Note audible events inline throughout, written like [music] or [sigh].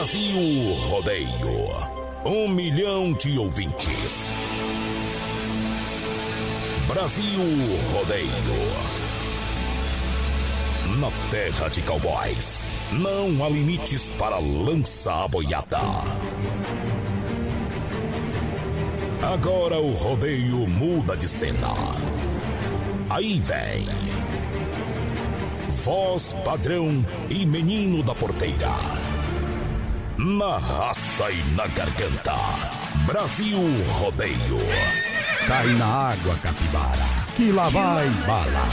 Brasil Rodeio. Um milhão de ouvintes. Brasil Rodeio. Na terra de cowboys, não há limites para lança boiada. Agora o rodeio muda de cena. Aí vem. Voz padrão e menino da porteira. Na raça e na garganta. Brasil Rodeio. Cai na água, capivara, que lá vai bala.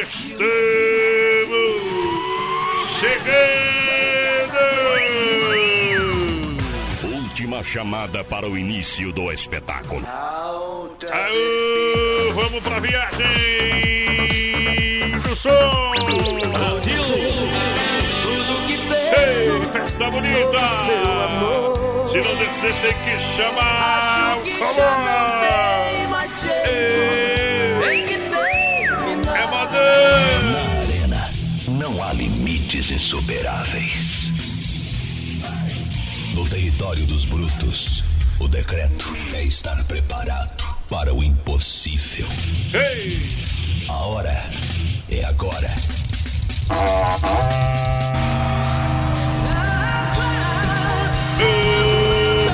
Estamos chegando! Última chamada para o início do espetáculo. Aô, vamos pra viagem som! Brasil! Ei, festa bonita! Se não descer, tem que chamar o comando! É madame! Na arena, não há limites insuperáveis. No território dos brutos, o decreto é estar preparado para o impossível. Ei! A hora é agora.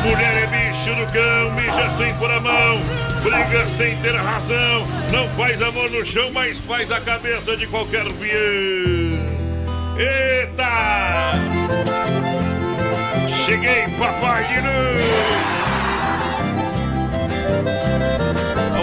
Mulher é bicho do cão, mija sem pôr a mão, briga sem ter razão, não faz amor no chão, mas faz a cabeça de qualquer peão. Eita! Cheguei, papai de novo!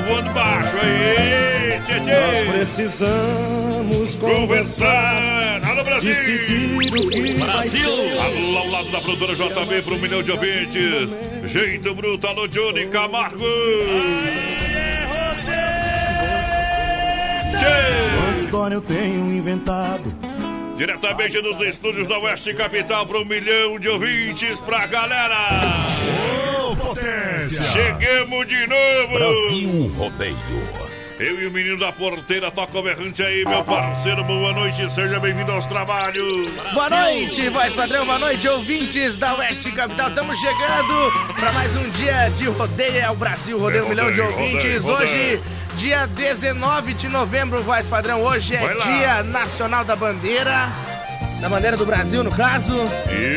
Voando baixo aí, tchê, Nós tchê. precisamos conversar! Alô, Brasil! decidir o que vai ser. Alô, ao lado da produtora JB para um milhão de ouvintes. Jeito bruto, alô, Johnny Camargo. Tchê! Quanta história eu tenho inventado. Diretamente dos estúdios da Oeste Capital para um milhão de ouvintes pra galera. Chegamos de novo. Brasil Rodeio. Eu e o menino da porteira toca o berrante aí, meu parceiro. Boa noite, seja bem-vindo aos trabalhos. Boa noite, voz padrão, boa noite, ouvintes da Oeste Capital. Estamos chegando para mais um dia de rodeio. É o Brasil Rodeio, um milhão de ouvintes. rodeio, Hoje, rodeio. dia 19 de novembro, voz padrão. Hoje é Vai lá. Dia Nacional da Bandeira. Da bandeira do Brasil, no caso.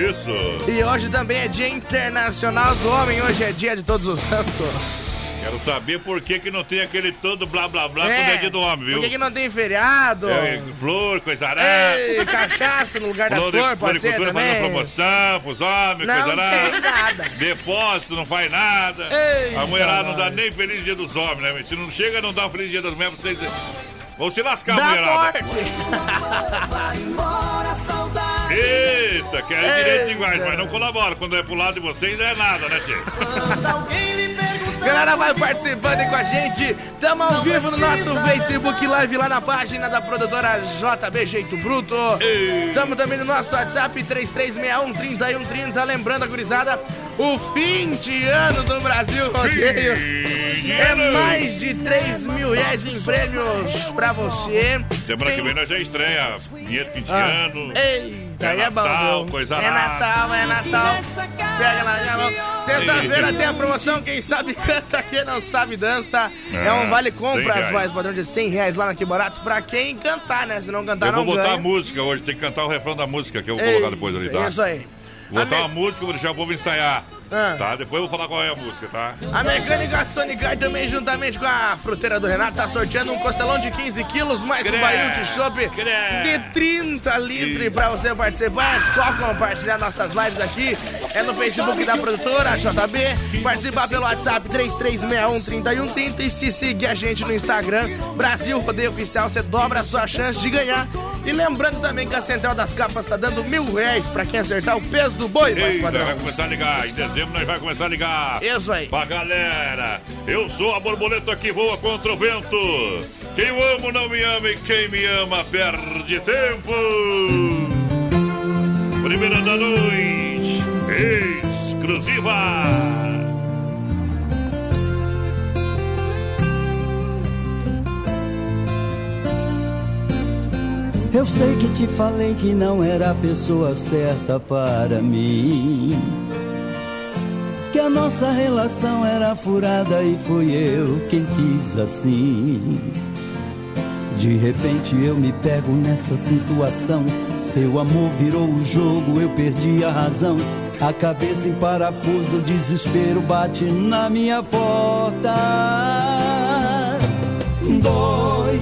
Isso. E hoje também é Dia Internacional do Homem. Hoje é Dia de Todos os Santos. Quero saber por que, que não tem aquele todo blá blá blá quando é dia do homem, viu? Por que, que não tem feriado? É, flor, coisa arada. Ei, cachaça no lugar das Flor de flores, pode ser fazendo também? promoção pros homens, Não coisa arada. tem nada. Depósito, não faz nada. Eita, a mulherada não dá nem feliz dia dos homens, né? Se não chega, não dá um feliz dia das mulheres, vocês vão se lascar, Da mulherada. morte. Eita, quer Eita. direitos iguais, mas não colabora. Quando é pro lado de vocês, é nada, né, Tio? Galera, vai participando aí com a gente. Tamo ao vivo no nosso Facebook Live lá na página da produtora JB Jeito Bruto. Ei. Tamo também no nosso WhatsApp 33613130. Lembrando a gurizada, o fim de ano do Brasil Rodeio. É mais de 3 mil reais em prêmios pra você. Semana que vem nós já estreia vinheta fim de Ah. ano. É aí é bom. Natal, viu? coisa é. Natal, é Natal. Pega na minha mão. Sexta-feira tem a promoção, quem sabe canta, quem não sabe dança. É, um Ah, vale 100 compras, mais padrão de 100 reais lá na Que Barato, pra quem cantar, né? Se não cantar, Eu vou não botar ganha. a música hoje, tem que cantar o refrão da música que eu vou colocar depois ali, tá? Isso aí. Vou A, botar me- uma música, vou deixar o povo ensaiar. Ah. Tá? Depois eu vou falar qual é a música, tá? a mecânica Sonicar também, juntamente com a fruteira do Renato, tá sorteando um costelão de 15 quilos, mais um barril de chopp Crê. de 30 litros pra você participar. É só compartilhar nossas lives aqui. É no Facebook da produtora JB. Participar pelo WhatsApp 33613130 e se seguir a gente no Instagram, Brasil Rodeio Oficial, você dobra a sua chance de ganhar. E lembrando também que a Central das Capas tá dando mil reais pra quem acertar o peso do boi, Eita, padrão. vai começar a ligar. Em dezembro nós vai começar a ligar. Isso aí. Pra galera, eu sou a borboleta que voa contra o vento. Quem eu amo não me ama e quem me ama perde tempo. Primeira da noite, exclusiva. Eu sei que te falei que não era a pessoa certa para mim. Que a nossa relação era furada e fui eu quem quis assim. De repente eu me pego nessa situação. Seu amor virou o jogo, eu perdi a razão. A cabeça em parafuso, o desespero bate na minha porta. Dói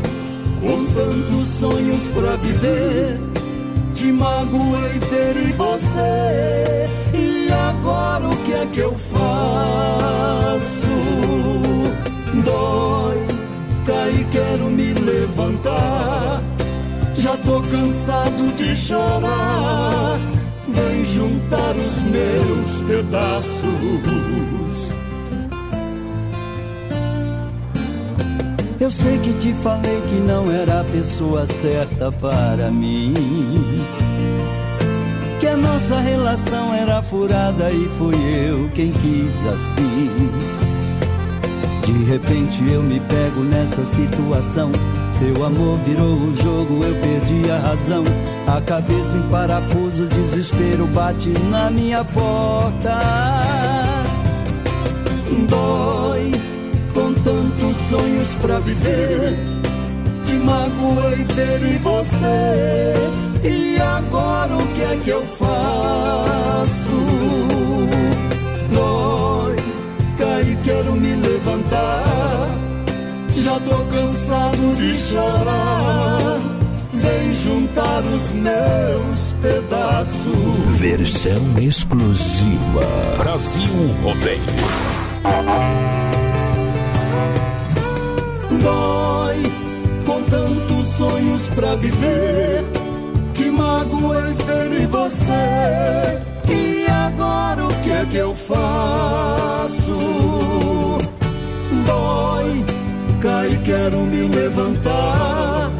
com tantos sonhos pra viver. Te magoei, feri você. E agora o que é que eu faço? Dói, caí, quero me levantar. Já tô cansado de chorar. Vem juntar os meus pedaços. Eu sei que te falei que não era a pessoa certa para mim. Que a nossa relação era furada e fui eu quem quis assim. De repente eu me pego nessa situação. Seu amor virou o jogo, eu perdi a razão. A cabeça em parafuso, desespero bate na minha porta. Dói com tantos sonhos pra viver. Te magoei, feri você. E agora o que é que eu faço? Dói, caí, quero me levantar. Já tô cansado de chorar. Vem juntar os meus pedaços. Versão exclusiva. Brasil Rodeio. Dói com tantos sonhos pra viver. Te magoei, feri você. E agora o que é que eu faço? Dói, cai, quero me levantar.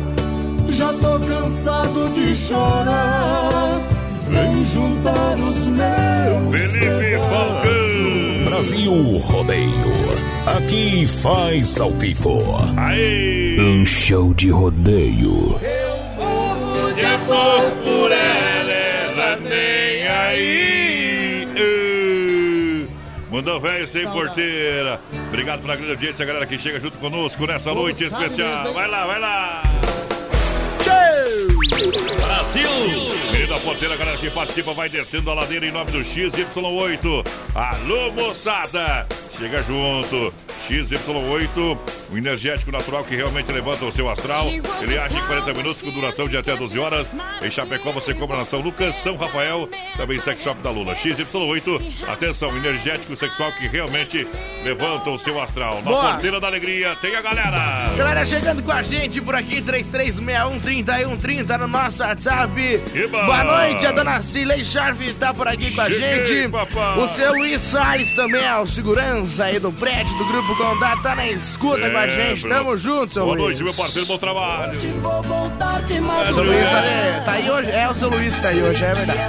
Já tô cansado de chorar. Vem juntar os meus. Felipe Falcão. Brasil Rodeio. Aqui faz ao vivo. Aê! Um show de rodeio. De amor Mandou velho sem porteira. Obrigado pela grande audiência, galera que chega junto conosco nessa noite especial. Vai lá, vai lá. Brasil! Meio da porteira, galera que participa, vai descendo a ladeira em nome do XY8. Alô, moçada! Chega junto. XY8, um energético natural que realmente levanta o seu astral. Ele age em 40 minutos com duração de até 12 horas. Em Chapecó você compra na São Lucas, São Rafael, também Sex Shop da Lula. XY8, atenção, energético sexual que realmente levanta o seu astral. Na Boa. porteira da alegria tem a galera. Galera chegando com a gente por aqui, 3361-3130 no nosso WhatsApp. Boa noite, a dona Cilei Sharp tá por aqui com a Cheguei, gente. papai. O seu Luiz Salles também é o segurança aí do prédio do Grupo Condado, tá na escuta com a gente. Sempre. Tamo junto, seu Boa Luiz. noite, meu parceiro, bom trabalho. Vou voltar de O. Luiz tá, tá aí hoje? É o seu Luiz que tá aí hoje, é verdade.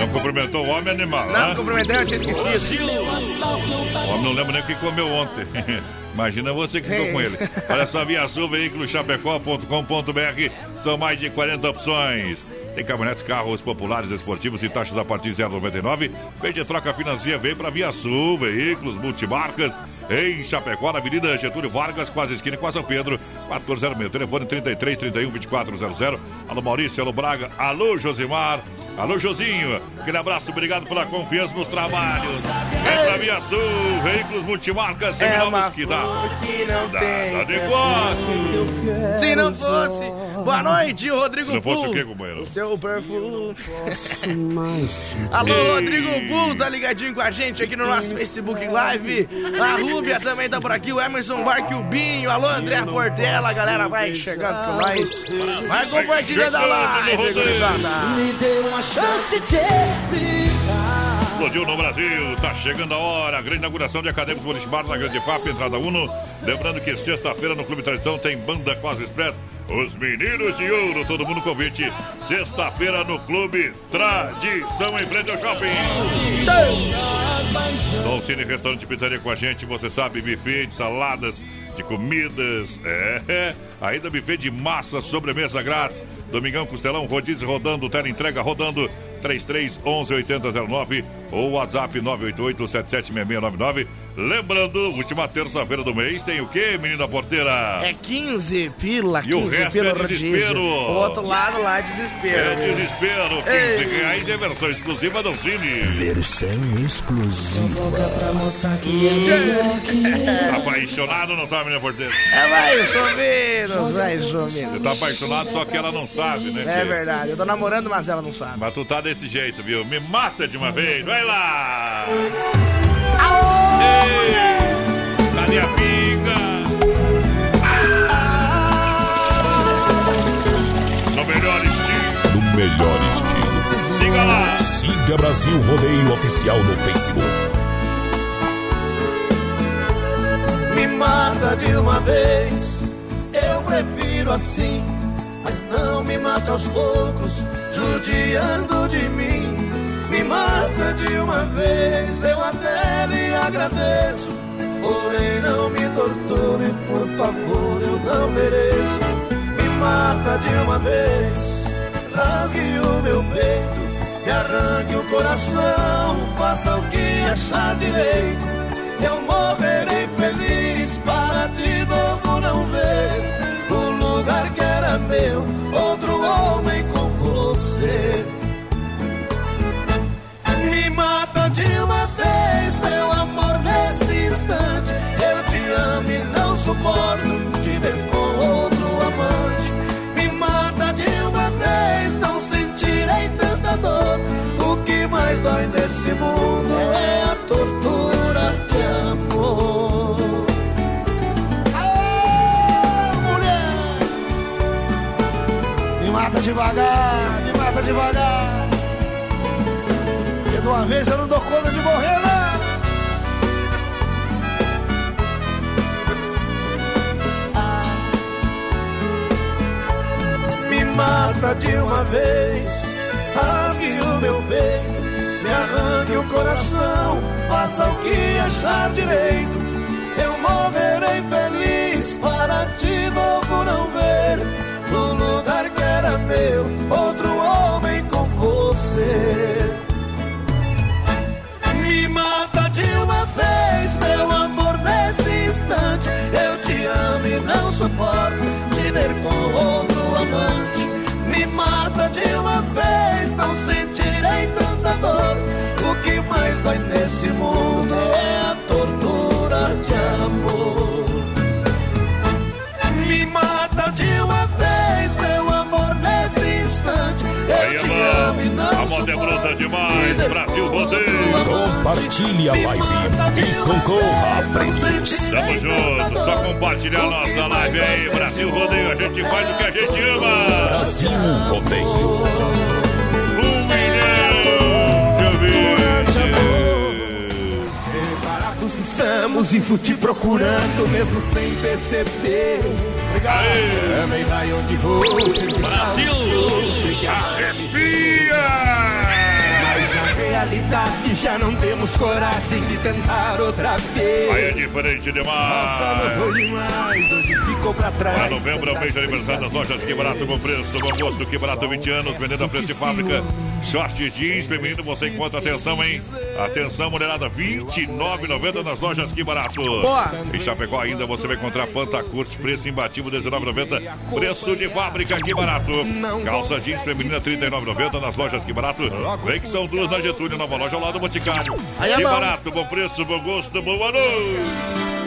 Não cumprimentou o homem animal, Não, né? cumprimentei, eu tinha esquecido. O homem não lembra nem o que comeu ontem. [laughs] Imagina você que ficou com ele. Olha só, Via Sul, veiculoschapecó.com.br. São mais de 40 opções. Tem caminhonetes, carros populares, esportivos e taxas a partir de 0,99. Vende troca financia, vem para Via Sul, veículos multimarcas. Em Chapecó, na Avenida Getúlio Vargas, quase esquina com São Pedro. 1406, telefone 33 31 2400. Alô Maurício, alô Braga, alô Josimar. Alô, Josinho, aquele abraço, obrigado pela confiança nos trabalhos. Vem pra Via Sul, veículos multimarcas, É seminovos uma que dá. que não Dá, tem dá negócio. Se não fosse. Boa noite, Rodrigo Se não fosse o quê, companheiro? O seu perfume. Alô, Rodrigo Bull, tá ligadinho com a gente aqui no nosso Facebook Live. A Rúbia também tá por aqui, o Emerson Barque, o Binho. Alô, André Portela, a galera vai chegando com nós. Vai compartilhando a live. Me dê uma chance de explicar. Explodiu no Brasil, tá chegando a hora. A grande inauguração de Acadêmicos Boliche Bar na Grande FAP, entrada Uno. Lembrando que sexta-feira no Clube Tradição tem banda Quase Express. Os Meninos de Ouro, todo mundo convite. Sexta-feira no Clube Tradição, em frente ao shopping. Dom Cine Restaurante Pizzaria com a gente, você sabe, buffet de saladas, de comidas. É, ainda buffet de massa, sobremesa grátis. Domingão Costelão, rodízio rodando, tela entrega rodando. 3311 8009 ou WhatsApp 988 776699. Lembrando, última terça-feira do mês tem o quê, menina porteira? É 15 pila, E 15 o resto pila é rodízio. desespero. O outro lado lá é desespero. É desespero, 15 Ei. reais é versão exclusiva do Cine. Versão exclusiva. Pra mostrar que é melhor que Tá apaixonado ou não tá, menina porteira? É mais ou menos, mais ou menos. Você tá apaixonado, só que ela não sabe, né? É verdade, eu tô namorando, mas ela não sabe. Mas tu tá desse jeito, viu? Me mata de uma vez, vai lá! Ei, Cadê a pica? No melhor estilo, No melhor estilo. siga lá! Siga Brasil Rodeio Oficial no Facebook. Me mata de uma vez, eu prefiro assim. Mas não me mate aos poucos, judiando de mim. Me mata de uma vez, eu até lhe agradeço. Porém, não me torture, por favor, eu não mereço. Me mata de uma vez, rasgue o meu peito, me arranque o coração, faça o que achar direito. Eu morrerei feliz para de novo não ver o lugar que era meu, Me mata de uma vez, meu amor, nesse instante. Eu te amo e não suporto te ver com outro amante. Me mata de uma vez, não sentirei tanta dor. O que mais dói nesse mundo é a tortura de amor. Aê, mulher! Me mata devagar, devagar. Porque de uma vez eu não dou conta de morrer, não. Me mata de uma vez, rasgue o meu peito, me arranque o coração, faça o que achar direito. Eu morrerei feliz para de novo não ver no lugar que era meu, outro você. Me mata de uma vez, meu amor, nesse instante. Eu te amo e não suporto te ver com outro amante. Me mata de uma vez, não sentirei tanta dor. O que mais dói nesse mundo é é demais, Brasil Rodeio. Compartilhe a live e concorra a prêmios. Tamo junto, só compartilhar a nossa live aí, Brasil Rodeio, a gente faz o que a gente ama. Brasil Rodeio. Um milhão de ouvintes. Separados estamos e fui te procurando, mesmo sem perceber. Aê, Também vai onde vou, Brasil, que arrepia! Realidade já não temos coragem de tentar outra vez. Aí é diferente Nossa, demais. não foi demais, hoje ficou pra trás. Para novembro é o mês de aniversário das lojas Que Barato, bom preço, bom gosto, Que Barato 20 anos, vendendo a preço de fábrica. Shorts jeans feminino, você encontra atenção, hein? Atenção, mulherada, R$ 29,90 nas lojas Que Barato. Boa. Em Chapecó ainda você vai encontrar Pantacurte, preço imbatível, R$ 19,90. Preço de fábrica Que Barato. Calça jeans feminina, R$ 39,90 nas lojas Que Barato. Vem que são duas na Getúlio, nova loja ao lado do Boticário. Aí é Que bom. Barato, bom preço, bom gosto, boa noite.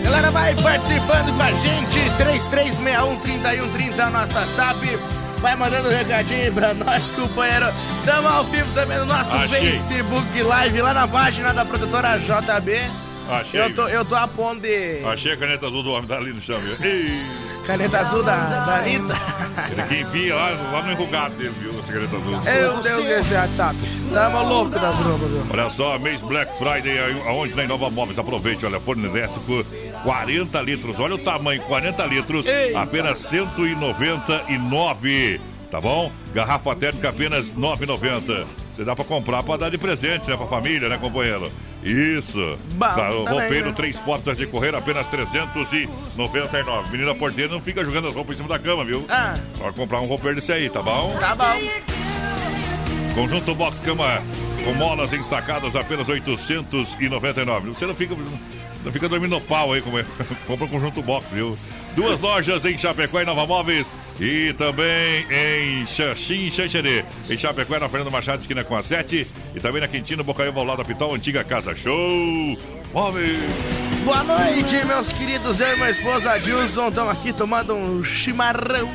Galera, vai participando com a gente. 3361-3130 é nosso WhatsApp. Vai mandando um recadinho pra nós, companheiro. Tamo ao vivo também no nosso Achei. Facebook Live, lá na página da produtora JB. Achei. Eu tô, eu tô a ponto de Achei a caneta azul do homem, tá ali no chão, viu? Ei, caneta azul da, da Anitta. ele que enfia lá, lá no enrugado dele, viu? Essa caneta azul. Meu Deus, esse WhatsApp. Tamo louco das roupas, viu? Olha só, mês Black Friday, aonde na Inova Móveis, aproveite, olha, forno elétrico, 40 litros, olha o tamanho, 40 litros, apenas 199, tá bom? Garrafa térmica apenas 9,90. Você dá pra comprar pra dar de presente, né? Pra família, né, companheiro? Isso. Bom, tá, roupeiro, né? três portas de correr, apenas 399. Menina porteira não fica jogando as roupas em cima da cama, viu? Ah, Pode comprar um roupeiro desse aí, tá bom? tá bom. Conjunto Box Cama com molas ensacadas apenas 899. Você não fica, não fica dormindo no pau aí, como é. [laughs] compra o Conjunto Box, viu? Duas lojas em Chapecó e Nova Móveis e também em Xaxim, Xanxerê. Em Chapecó, na Fernando Machado, esquina com a 7 e também na Quintino, Bocaiúva, ao lado da antiga Casa Show. Móveis. Boa noite, meus queridos. Eu e minha esposa Dilson estamos aqui tomando um chimarrão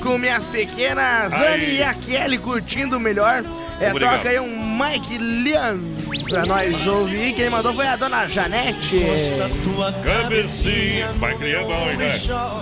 Com minhas pequenas. Anne e a Kelly curtindo o melhor. É, Obrigado. toca aí um Mike Liam pra nós ouvir. Quem mandou foi a dona Janete. Cabecinha. Vai criar bom, hein, né?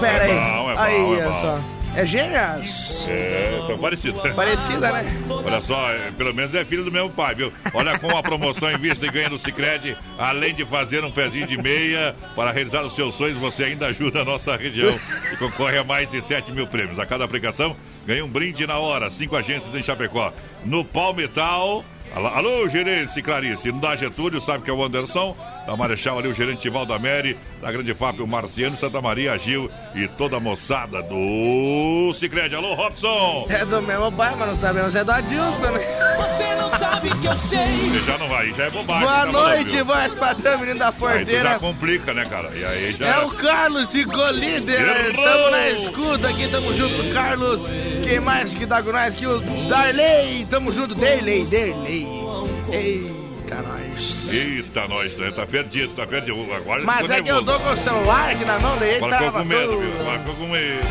Pera aí. É bom, é bom, aí, é bom. só. É gêmeas? É, são parecidos. Parecida, né? Olha só, é, pelo menos é filho do mesmo pai, viu? Olha com a promoção em vista e ganha no Cicred, além de fazer um pezinho de meia para realizar os seus sonhos, você ainda ajuda a nossa região e concorre a mais de 7 mil prêmios. A cada aplicação ganha um brinde na hora. Cinco agências em Chapecó. No Palmetal. Alô, alô, gerente Clarice. No da Getúlio, sabe que é o Anderson. Da Marechal ali, o gerente Valdamere. Da Grande FAP, o Marciano, Santa Maria, Gil e toda a moçada do Cicred. Alô, Robson! É do mesmo pai, mas não sabemos. É do Adilson, né? Você não sabe que eu sei. Você já não vai, já é bobagem. Boa noite, voz padrão, menino da Aí tu já porteira. complica, né, cara? E aí já. É o Carlos de Golíder. Tamo na escuta aqui, tamo junto, Carlos. Quem mais que tá com nós aqui? O Darley. Tamo junto, Darley, Darley. Eita, nós. Eita, nós, né? Tá perdido, tá perdido. Agora Mas é que eu tô com o celular aqui na mão dele. Agora ficou com medo, viu? Agora ficou com medo.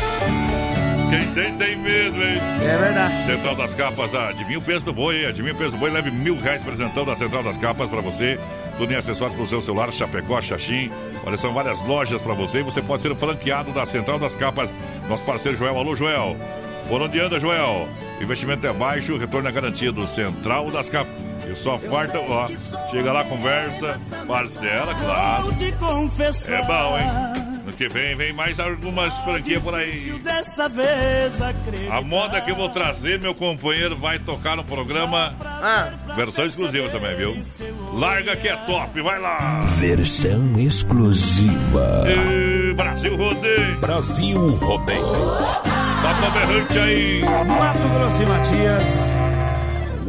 Quem tem, tem medo, hein? É verdade. Central das Capas, adivinha o peso do boi, hein? Adivinha o peso do boi, leve mil reais presentão da Central das Capas pra você. Tudo em acessórios pro seu celular, Chapecó, Xaxim. Olha, são várias lojas pra você e você pode ser franqueado da Central das Capas. Nosso parceiro Joel, alô Joel. Por onde anda, Joel? Investimento é baixo, retorno é garantido. Central das Capas. E só farta, ó. Chega lá, conversa, parcela, claro. É bom, hein? No que vem, vem mais algumas franquias por aí. Dessa vez acredito. A moda que eu vou trazer, meu companheiro vai tocar no programa. Ah, Versão exclusiva também, viu? Larga que é top, vai lá! Versão exclusiva. E Brasil Rodeio, Brasil Rodeio. Papa Berrante aí! Mato Grosso e Matias.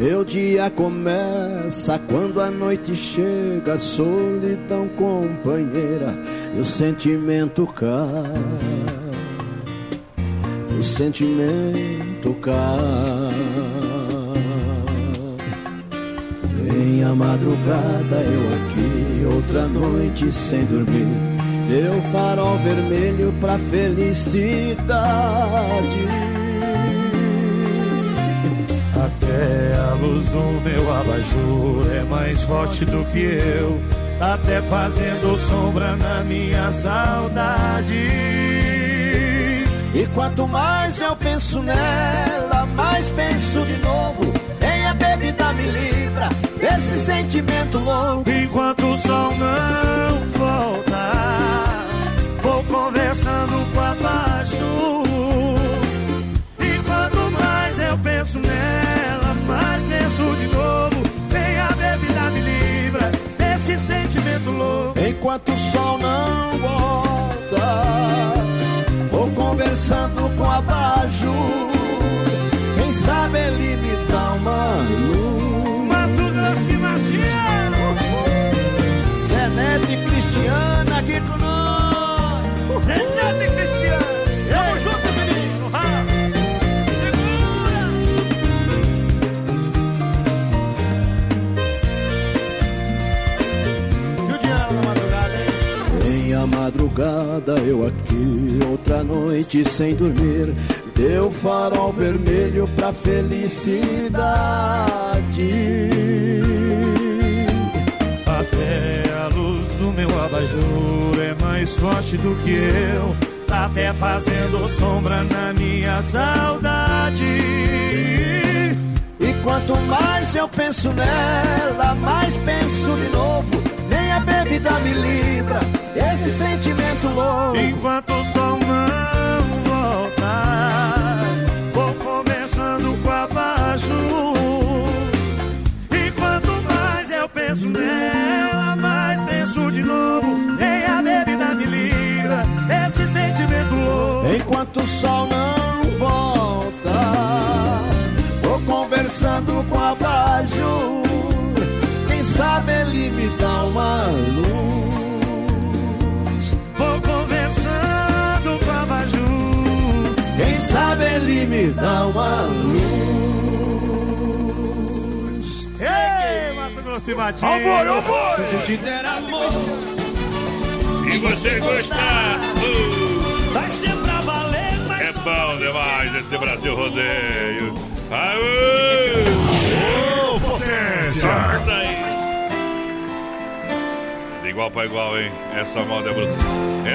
Meu dia começa quando a noite chega, solidão companheira, e o sentimento cai. O sentimento cai. Vem a madrugada, eu aqui, outra noite sem dormir. Deu farol vermelho pra felicidade. Até a luz do meu abajur é mais forte do que eu. Até fazendo sombra na minha saudade. E quanto mais eu penso nela, mais penso de novo. Nem a bebida me livra desse sentimento louco. Enquanto o sol não volta, vou conversando com. E quanto mais eu penso nela, de novo. Nem a bebida me livra desse sentimento louco. Enquanto o sol não volta, vou conversando com abaixo. Quem sabe ele me dá uma luz. Mato Grosso e Matias. E Cristiana aqui com nós. Renato madrugada eu aqui, outra noite sem dormir. Deu farol vermelho pra felicidade. Até a luz do meu abajur é mais forte do que eu. Tá até fazendo sombra na minha saudade. E quanto mais eu penso nela, mais penso de novo. Nem a bebida me livra esse sentimento louco. Enquanto o sol não voltar, vou conversando com a baixo. E quanto mais eu penso nela, mais penso de novo. Em a bebida delira, esse sentimento louco. Enquanto o sol não volta, vou conversando com a baixo. Quem sabe ele me dá uma luz. Ei, Mato Grosso e Matinho. Amor, amor. Se sentir ter amor. E você gostar. uh, Vai ser pra valer, mas É bom demais esse Brasil Rodeio. Aê! Ô, potência. Sorta aí. Igual pra igual, hein? Essa moda é bruta.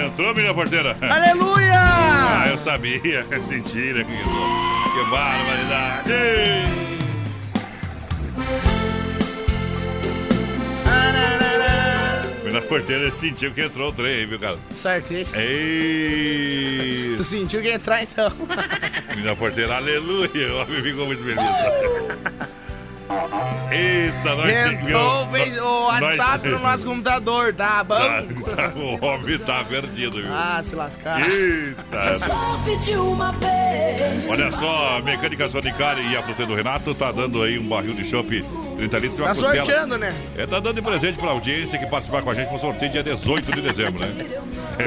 Entrou, menina porteira. [laughs] Aleluia! Ah, eu sabia. [laughs] Senti, né? Que, que barbaridade. Menina porteira sentiu que entrou o trem, viu, cara? Certei. Ei! Tu sentiu que entrar então? [laughs] Menina porteira, aleluia! O homem ficou muito feliz. Eita, nós fez o WhatsApp no nosso computador, tá bom? Tá, tá, [laughs] o homem tá perdido, viu? Ah, se lascar. Eita! resolve de uma vez. Olha só, a Mecânica Sonicari e a Fruteira do Renato tá dando aí um barril de chopp 30 litros uma Tá sorteando, né? É, tá dando de presente pra audiência que participar com a gente no sorteio dia 18 de dezembro, né?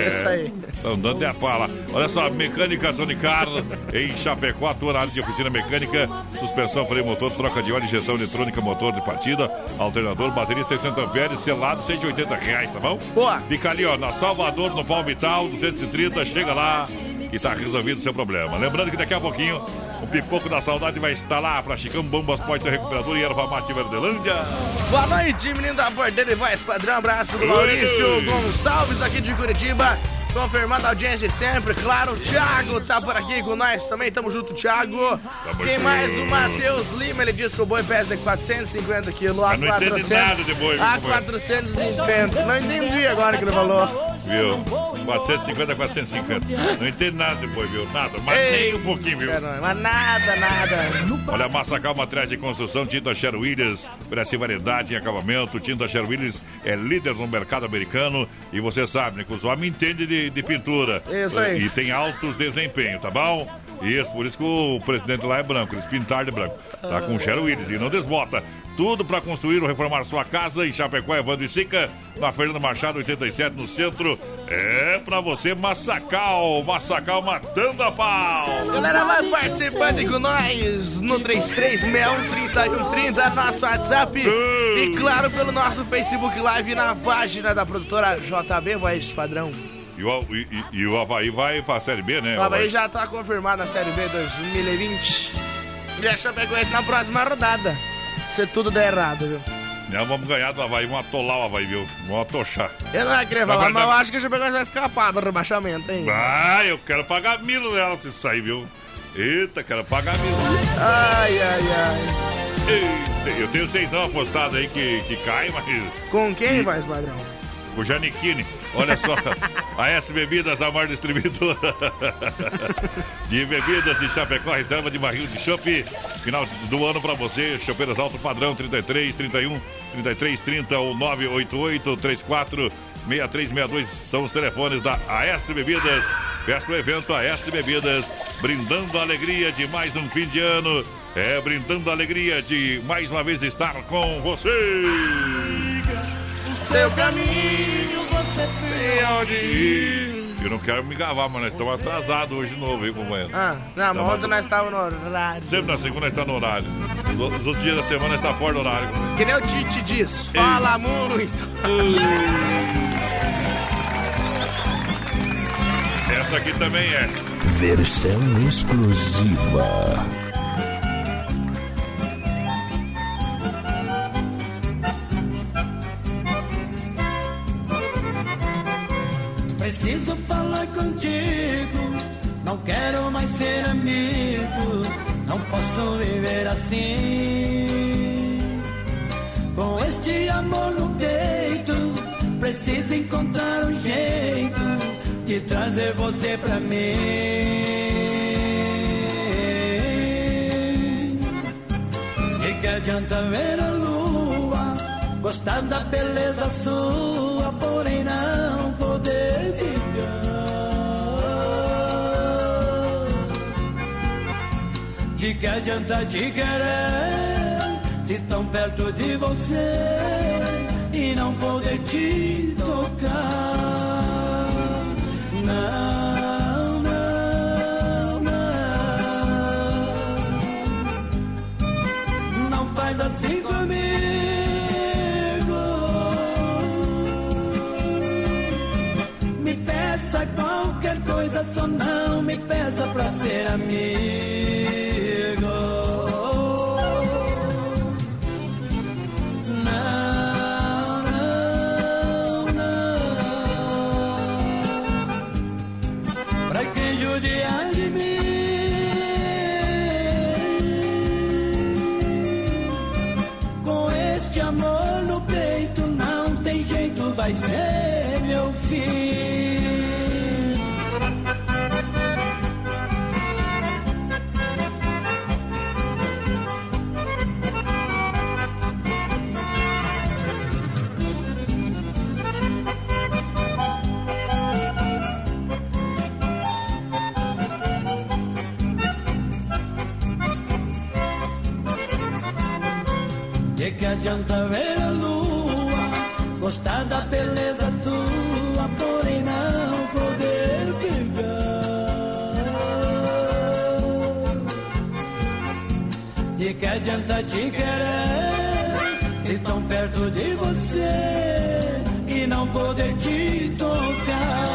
Isso aí. Estão dando a fala. Olha só, Mecânica Sonicar em Chapecó, área de oficina mecânica, suspensão, freio motor, troca de óleo, injeção eletrônica, motor de partida, alternador, bateria 60 amperes, selado 180 reais, tá bom? Boa. Fica ali, ó, na Salvador, no Palmital, 230, chega lá que tá resolvido o seu problema. Lembrando que daqui a pouquinho o Pipoco da Saudade vai estar lá pra Chicão Bombas, Poite Recuperador e Erva Mate Verdelândia. Boa noite, menino da Porteira e Voz Padrão. Abraço do Maurício Oi. Gonçalves aqui de Curitiba. Confirmando a audiência de sempre, claro. O Thiago tá por aqui com nós também. Tamo junto, Thiago. Quem junto. mais? O Matheus Lima. Ele diz que o boi pesa de 450 quilos. A Mas não entende 400. nada de boi, A companheiro? 450. Não entendi agora que ele falou. Viu? 450 450. Não entendo nada depois, viu? Nada, mas Ei, nem um pouquinho, viu? É, Mas nada, nada. Olha, Massacal Materiais de Construção, Tinta Sher Williams, oferece variedade em acabamento. Tinta Sher Williams é líder no mercado americano e você sabe, né, que os homens entendem de, de pintura. Isso aí. E tem altos desempenhos, tá bom? Isso, por isso que o presidente lá é branco, eles pintaram de branco. Tá com o Sher Williams e não desbota. Tudo para construir ou reformar sua casa em Chapecó, Evandro e Sica, na Fernando Machado 87, no centro. É pra você, Massacal. Massacal matando a pau. Galera, vai participando com nós no 33613130, nosso WhatsApp. E claro, pelo nosso Facebook Live na página da produtora JB Voz Padrão. E o, e, e- o Havaí vai pra Série B, né? O Havaí já tá confirmado na Série B 2020. E a Chapecoense na próxima rodada. Se tudo der errado, viu? Não, vamos ganhar do Havaí, vamos atolar o Havaí, viu? Vamos atochar. Eu não ia querer Mas falar, vai mas eu acho que a Chapecoense vai escapar do rebaixamento, hein? Ah, eu quero pagar mil nela se sair, viu? Eita, quero pagar mil. Ai, ai, ai. Eita, eu tenho seisão apostado aí que, que cai, mas Com quem, Voz Padrão? o Janiquini, olha só, [laughs] a S Bebidas, a maior distribuidora [laughs] de bebidas de Chapecó, reserva de barril de chopp, final do ano pra você, chopeiras alto padrão, 33, 31, 33, 30 ou 988 34 6362 são os telefones da AS Bebidas. Festa o evento AS Bebidas, brindando a alegria de mais um fim de ano. É, brindando a alegria de mais uma vez estar com você. Seu caminho tem onde ir. Eu não quero me gavar, mas nós estamos atrasados hoje de novo, hein, companheiro? Ah, não, mas Tá ontem nós estávamos no horário. Sempre na segunda está no horário. Os outros dias da semana está fora do horário. companheiro. Que nem o Tite diz, fala muito. Essa aqui também é. Versão exclusiva. Preciso falar contigo. Não quero mais ser amigo. Não posso viver assim. Com este amor no peito, preciso encontrar um jeito de trazer você pra mim. E que adianta ver a lua, gostar da beleza sua, porém não poder ficar. De que adianta te querer, se tão perto de você e não poder te tocar? pra ser amigo. Adianta ver a lua, gostar da beleza sua, porém não poder pegar. De que adianta te querer, se tão perto de você e não poder te tocar.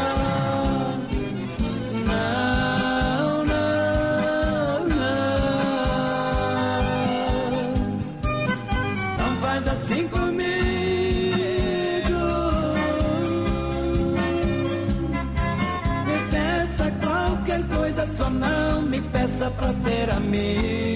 Me peça pra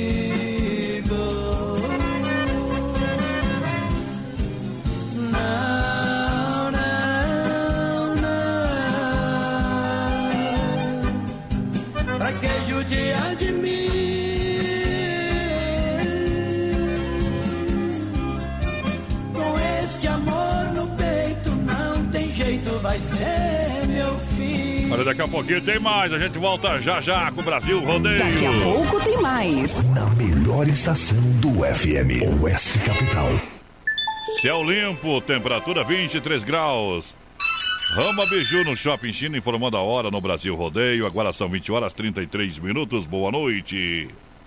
Olha, daqui a pouquinho tem mais. A gente volta já já com o Brasil Rodeio. Daqui a pouco tem mais. Na melhor estação do FM, Oeste Capital. Céu limpo, temperatura 23 graus. Rama Biju no Shopping China, informando a hora no Brasil Rodeio. Agora são 20 horas 33 minutos. Boa noite.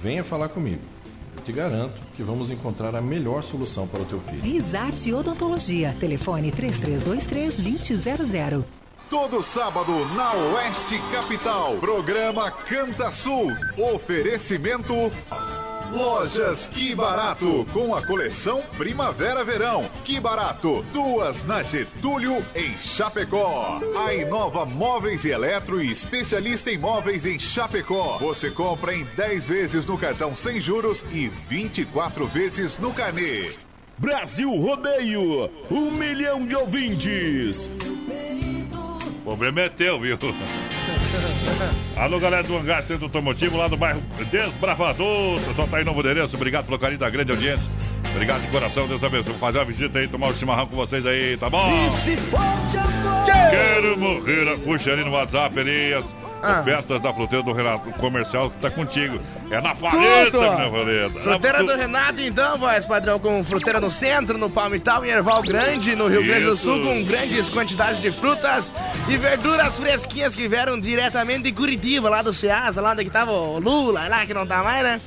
venha falar comigo. Eu te garanto que vamos encontrar a melhor solução para o teu filho. Risate Odontologia. Telefone 3323-2000. Todo sábado na Oeste Capital. Programa Canta Sul. Oferecimento. Lojas Que Barato, com a coleção Primavera-Verão. Que Barato, duas na Getúlio, em Chapecó. A Inova Móveis e Eletro e especialista em móveis em Chapecó. Você compra em 10 vezes no cartão sem juros e 24 vezes no carnê. Brasil Rodeio, um milhão de ouvintes. O problema é teu, viu? [laughs] Alô, galera do Hangar Centro Automotivo, lá do bairro Desbravador. O pessoal tá aí no novo endereço. Obrigado pelo carinho da grande audiência. Obrigado de coração, Deus abençoe. Vou fazer uma visita aí, tomar um chimarrão com vocês aí, tá bom? Quero morrer. Puxa ali no WhatsApp ali as Ah. ofertas da fruteira do Renato Comercial que tá contigo. É na paleta, minha paleta. Fruteira Na- do Renato, então, voz padrão, com fruteira no centro, no Palmital, em Erval Grande, no Rio Grande do Isso. Sul, com grandes quantidades de frutas e verduras fresquinhas que vieram diretamente de Curitiba, lá do Ceasa, lá onde que tava o Lula, lá que não tá mais, né?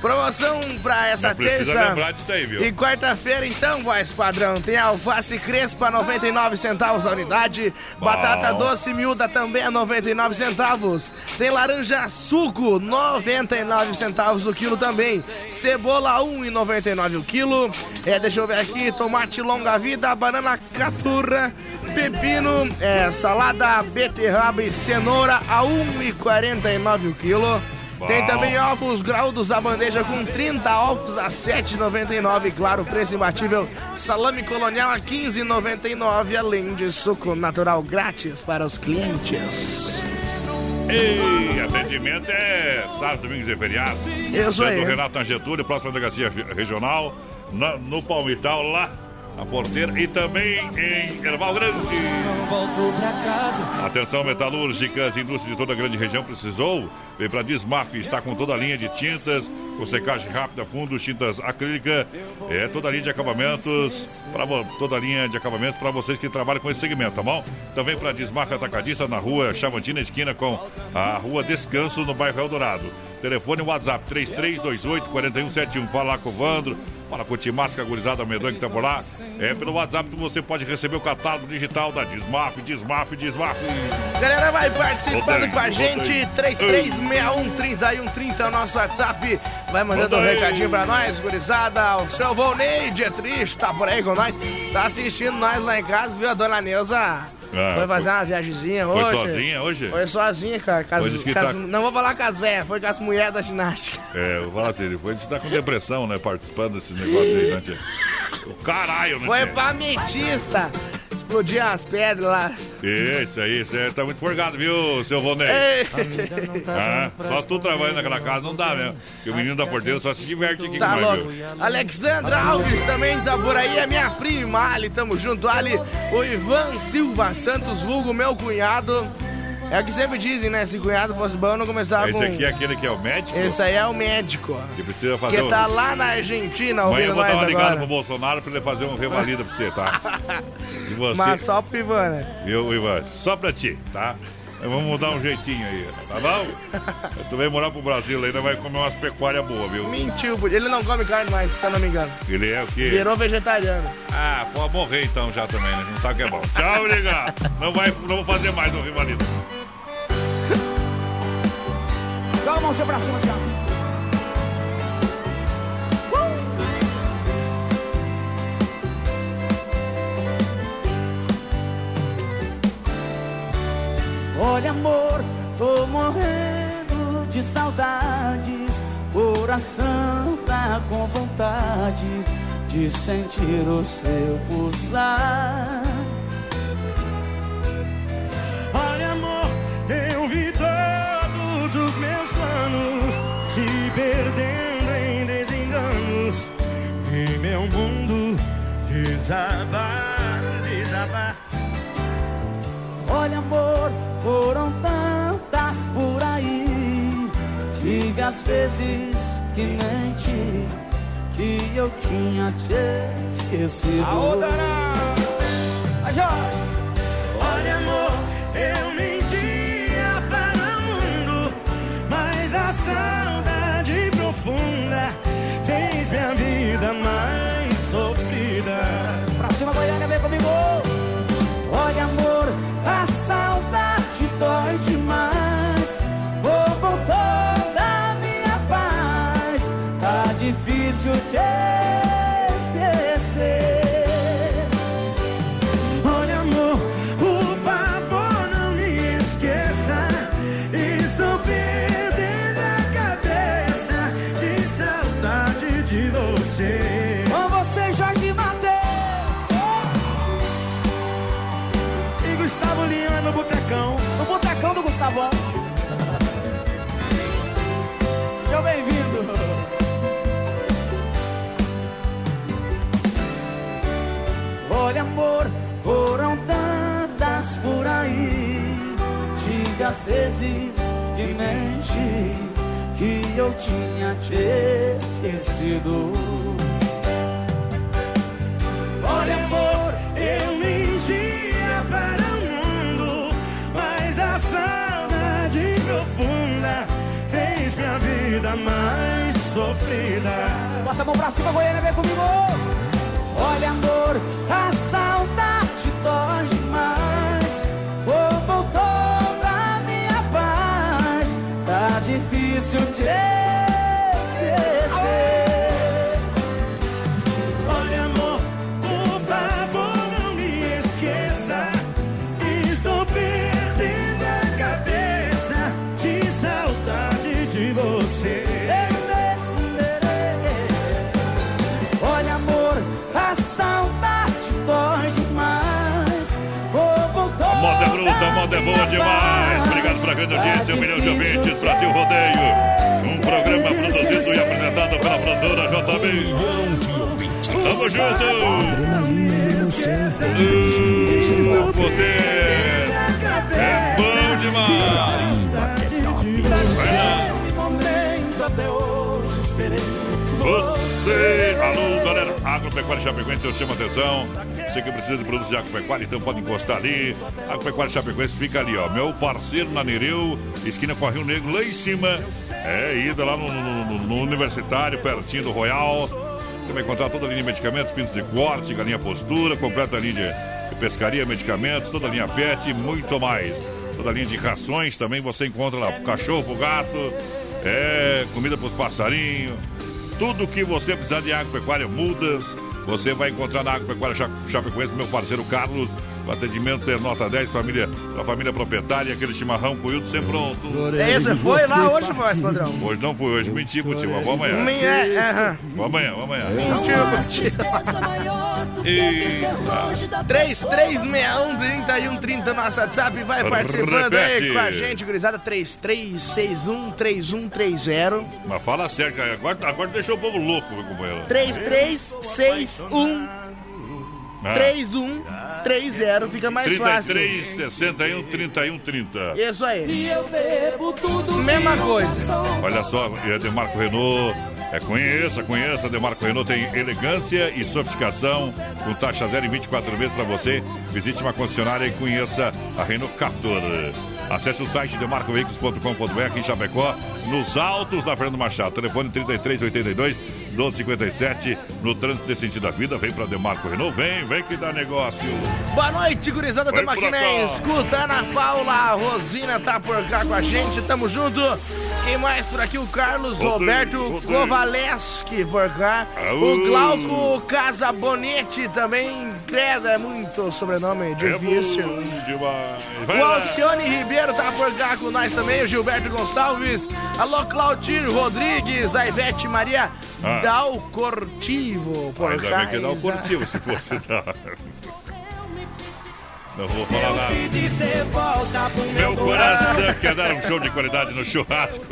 Promoção pra essa Não precisa terça lembrar disso aí, viu? e quarta-feira, então, voz padrão, tem alface crespa, 99 centavos a unidade, batata doce miúda também a 99 centavos, tem laranja suco, 99 centavos o quilo também, cebola 1,99 o quilo, é, deixa eu ver aqui, tomate longa vida, banana caturra, pepino, é, salada, beterraba e cenoura a 1,49 o quilo. Tem também ovos graúdos a bandeja com 30 ovos a 7,99. Claro, preço imbatível. Salame colonial a 15,99. Além de suco natural grátis para os clientes. Ei, atendimento é sábado, domingos e feriados. Isso aí. do Renato na Getúlio, próxima delegacia re- regional, na- no Palmital, lá na porteira e também em Erval Grande. Atenção, metalúrgicas, indústria de toda a grande região precisou. Vem para Dismaf, está com toda a linha de tintas, com secagem rápida, fundos, tintas acrílica, é toda a linha de acabamentos, para toda a linha de acabamentos para vocês que trabalham com esse segmento, tá bom? Também para Dismaf Atacadista na rua Chavantina, esquina com a rua Descanso, no bairro Eldorado. Telefone WhatsApp 3328-4171. Fala lá com o Vandro, fala com o Timasca, gurizada medonha que tá por lá. É pelo WhatsApp que você pode receber o catálogo digital da Dismaf, Dismaf, Dismaf. Galera, vai participando Odeio, com a gente. odeio. 3361-3130 é o nosso WhatsApp. Vai mandando um recadinho pra nós, gurizada. O seu Volneide é triste, tá por aí com nós. Tá assistindo nós lá em casa, viu? A dona Neuza Ah, foi fazer foi- uma viagemzinha foi hoje. sozinha hoje? Foi sozinha, cara. com as- Pois diz que com as- tá- Não vou falar com as velhas, foi com as mulheres da ginástica. É, eu vou falar assim, depois você tá com depressão, né? Participando desses negócios aí, né, tia? O [laughs] caralho, né, Foi tia? pra ametista. Explodir as pedras lá. Isso aí, você tá muito forgado, viu, seu Vonei? Ei. Ah, só tu trabalhando naquela casa não dá mesmo. Porque o menino da porteira só se diverte aqui Tá louco. viu? Alexandra Alves também tá por aí, é minha prima Ali, tamo junto, Ali. O Ivan Silva Santos, vulgo meu cunhado. É o que sempre dizem, né? Se cunhado fosse bom, não começava Esse com... aqui é aquele que é o médico? Esse aí é o médico. Que precisa fazer Que um... tá lá na Argentina Amanhã ouvindo eu vou dar uma ligada agora. pro Bolsonaro pra ele fazer um revalida pra você, tá? [laughs] E você, Mas só pro Ivan, né? viu, Ivan? Só pra ti, tá? Vamos mudar um jeitinho aí, tá bom? [laughs] Tu vem morar pro Brasil ainda vai comer umas pecuárias boas, viu? Mentiu, ele não come carne mais, se eu não me engano. Ele é o quê? Virou vegetariano. Ah, pode morrer então já também, né? Não sabe o que é bom. Tchau, liga! Não, vai, não vou fazer mais um rivalito. Joga a mãozinha pra cima, assim, ó. Olha, amor, tô morrendo de saudades. Coração tá com vontade de sentir o seu pulsar. Mundo desabar, desabar. Olha, amor, foram tantas por aí. Tive as vezes que menti, que eu tinha te esquecido. Aô, Olha, amor, as vezes que menti, que eu tinha te esquecido. Olha, amor, eu mentia para o mundo, mas a saudade profunda fez minha vida mais sofrida. Bota a mão pra cima, Goiânia, vem comigo. Olha, amor, a saudade difícil te esquecer. Olha, amor, por favor, não me esqueça. Estou perdendo a cabeça de saudade de você. Olha, amor, a saudade dói demais. A moda é bruta, a moda é boa demais. Grande audiência, um milhão de ouvintes, Brasil Rodeio. Um programa produzido e apresentado pela produtora JB. Tamo junto! Uh, poder! É bom demais! Vai lá! momento até hoje esperei. Você, alô, galera, Agropecuária Chapecoense, eu chamo a atenção. Você que precisa de produtos de agropecuária, então pode encostar ali. Agropecuária Chapecoense fica ali, ó. Meu parceiro na Nereu, esquina com a Rio Negro, lá em cima. É, ida lá no, no- no- Universitário, pertinho do Royal. Você vai encontrar toda a linha de medicamentos, pintos de corte, galinha postura, completa a linha de pescaria, medicamentos, toda a linha pet e muito mais. Toda a linha de rações também você encontra lá cachorro, gato, é, comida pros passarinhos. Tudo que você precisar de agropecuária, mudas, você vai encontrar na Agropecuária Cha- Chapecoense, meu parceiro Carlos. O atendimento é nota 10, família, a família proprietária, aquele chimarrão com coildo sempre pronto. É isso, foi lá hoje, voz, padrão? Hoje não fui, hoje menti, tio, mas vou amanhã. É, é, amanhã, uh. Vou amanhã, vou amanhã. É. Mentiu, Eita. 3361-3130 30 nosso WhatsApp, vai participando aí com a gente, gurizada 3361 3130. Mas fala certo, agora, agora deixou o povo louco, meu companheiro. 3361-3130. 3-0, fica mais 33, fácil. 33 61 31 30. Isso aí. E eu bebo tudo Mesma coisa. Olha só, é Demarco Renault. É, conheça, conheça. Demarco Renault tem elegância e sofisticação com taxa zero em 24 vezes para você. Visite uma concessionária e conheça a Renault Captur. Acesse o site demarcoveículos.com.br em Chapecó, nos altos da Fernando Machado. Telefone 3382 1257. No trânsito desse sentido da vida, vem para Demarco Renault. Vem, vem que dá negócio. Boa noite, gurizada por Maquiné. acá. Escuta, Ana Paula, a Rosina tá por cá com a gente, tamo junto. Quem mais por aqui? O Carlos Rodrigo, Roberto Rodrigo. Kovaleski por cá. Aú. O Glauco Casabonetti também. Credo, é muito sobrenome difícil. É demais. Vai O lá. Alcione Ribeiro tá por cá com nós também, o Gilberto Gonçalves, alô Claudir Rodrigues, a Ivete Maria Ah. Dal Cortivo por Ainda bem que cortivo, se fosse [laughs] dar. Não vou falar nada. Meu coração quer dar um show de qualidade no churrasco.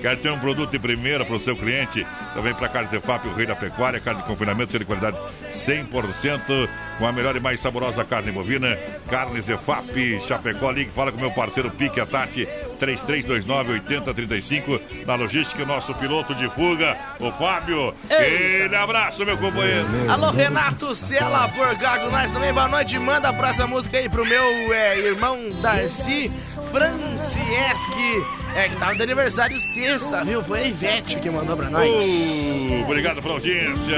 Quer ter um produto de primeira para o seu cliente. Também para Carne Zefap, o rei da pecuária. Carne de confinamento, de qualidade 100%. Com a melhor e mais saborosa carne bovina. Carne Zefap, Chapecó. Ligue, fala com meu parceiro Pique, a Tati. 3329-8035. Na logística, nosso piloto de fuga, o Fábio. Aquele abraço, meu companheiro. Alô, Renato Sela por Gago Nós também. Boa noite. Manda a próxima música aí pro meu é, irmão Darcy Francieschi. É, que tava de aniversário sexta, viu? Foi a Ivete que mandou pra nós. Uh, obrigado pela audiência.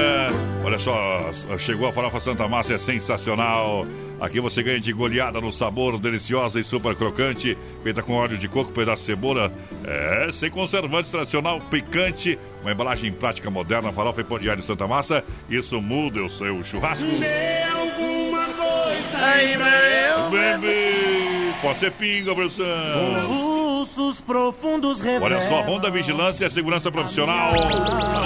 Olha só, chegou a farofa Santa Massa, é sensacional. Aqui você ganha de goleada no sabor, deliciosa e super crocante, feita com óleo de coco, pedaço de cebola, é, sem conservantes, tradicional, picante, uma embalagem prática moderna, farofa e pão de alho Santa Massa. Isso muda o seu churrasco. Dê alguma coisa aí pra eu Bebê, pode ser pinga, versão. Profundos Olha só, Ronda Vigilância é segurança profissional.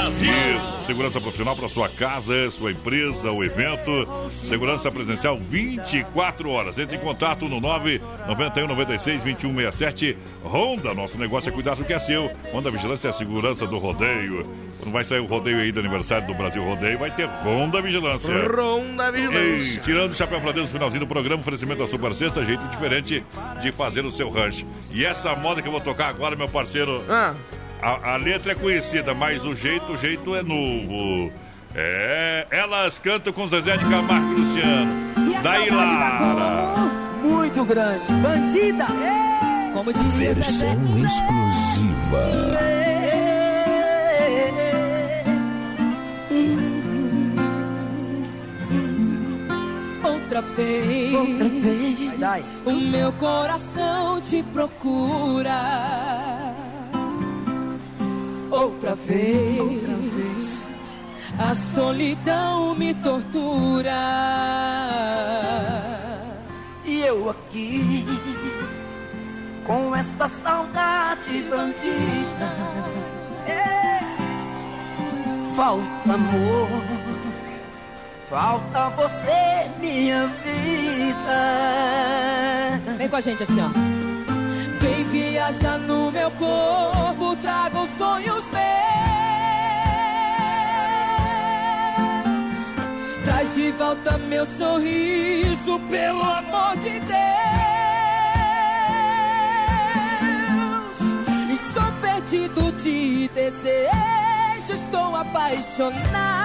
Isso, segurança profissional para sua casa, sua empresa, o evento. Segurança presencial 24 horas. Entre em contato no 991 96 2167. Honda, nosso negócio é cuidar do que é seu. Honda Vigilância é a segurança do rodeio. Quando vai sair o rodeio aí do aniversário do Brasil Rodeio, vai ter Honda Vigilância. Ronda Vigilância. Ei, tirando o chapéu pra Deus no finalzinho do programa, oferecimento da Super Sexta, jeito diferente de fazer o seu rancho. E essa moda que eu vou tocar agora, meu parceiro, Ah. a, a letra é conhecida, mas o jeito, o jeito é novo. É, elas cantam com Zezé de Camargo e Luciano. Daí Lara. Muito grande. Bandida. Como diria Zezé. exclusiva. Outra vez, Outra vez. o meu coração te procura. Outra vez, a solidão me tortura. E eu aqui, com esta saudade bandida. Falta amor, falta você, minha vida. Vem com a gente assim, ó. Vem viajar no meu corpo, trago sonhos meus. Traz de volta meu sorriso, pelo amor de Deus. Estou perdido de desejo, estou apaixonado,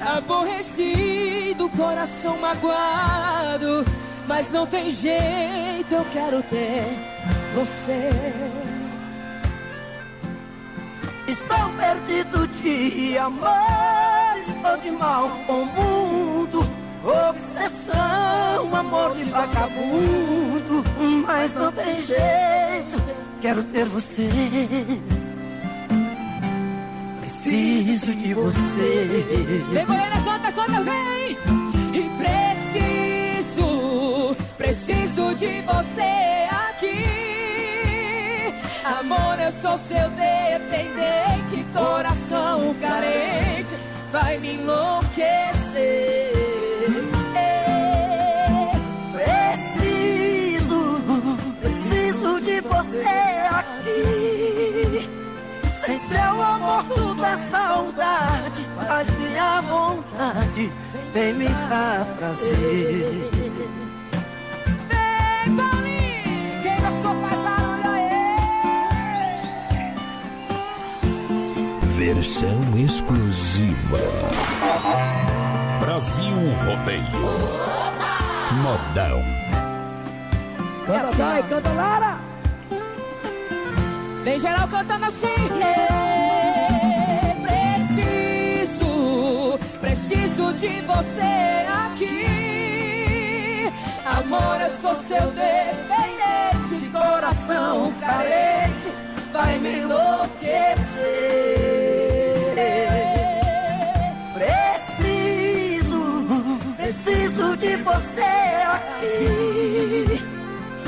aborrecido, coração magoado. Mas não tem jeito, eu quero ter você. Estou perdido de amor, estou de mal com o mundo. Obsessão, amor de vagabundo. Mas não tem jeito, quero ter você. Preciso de você. Vem, Goiânia, canta, canta, vem! E preciso, preciso de você aqui. Amor, eu sou seu dependente, coração carente, vai me enlouquecer. Preciso, preciso de você. Seu amor, tudo é saudade. Mas minha vontade vem me dar prazer. Vem, Paulinho! Quem gostou faz barulho aí! Versão exclusiva. Brasil Rodeio. Modão. Canta, assim, Dai, canta, Lara. Vem geral cantando assim. É, de você aqui. Amor, eu sou seu dependente, coração carente, vai me enlouquecer. Preciso, preciso de você aqui.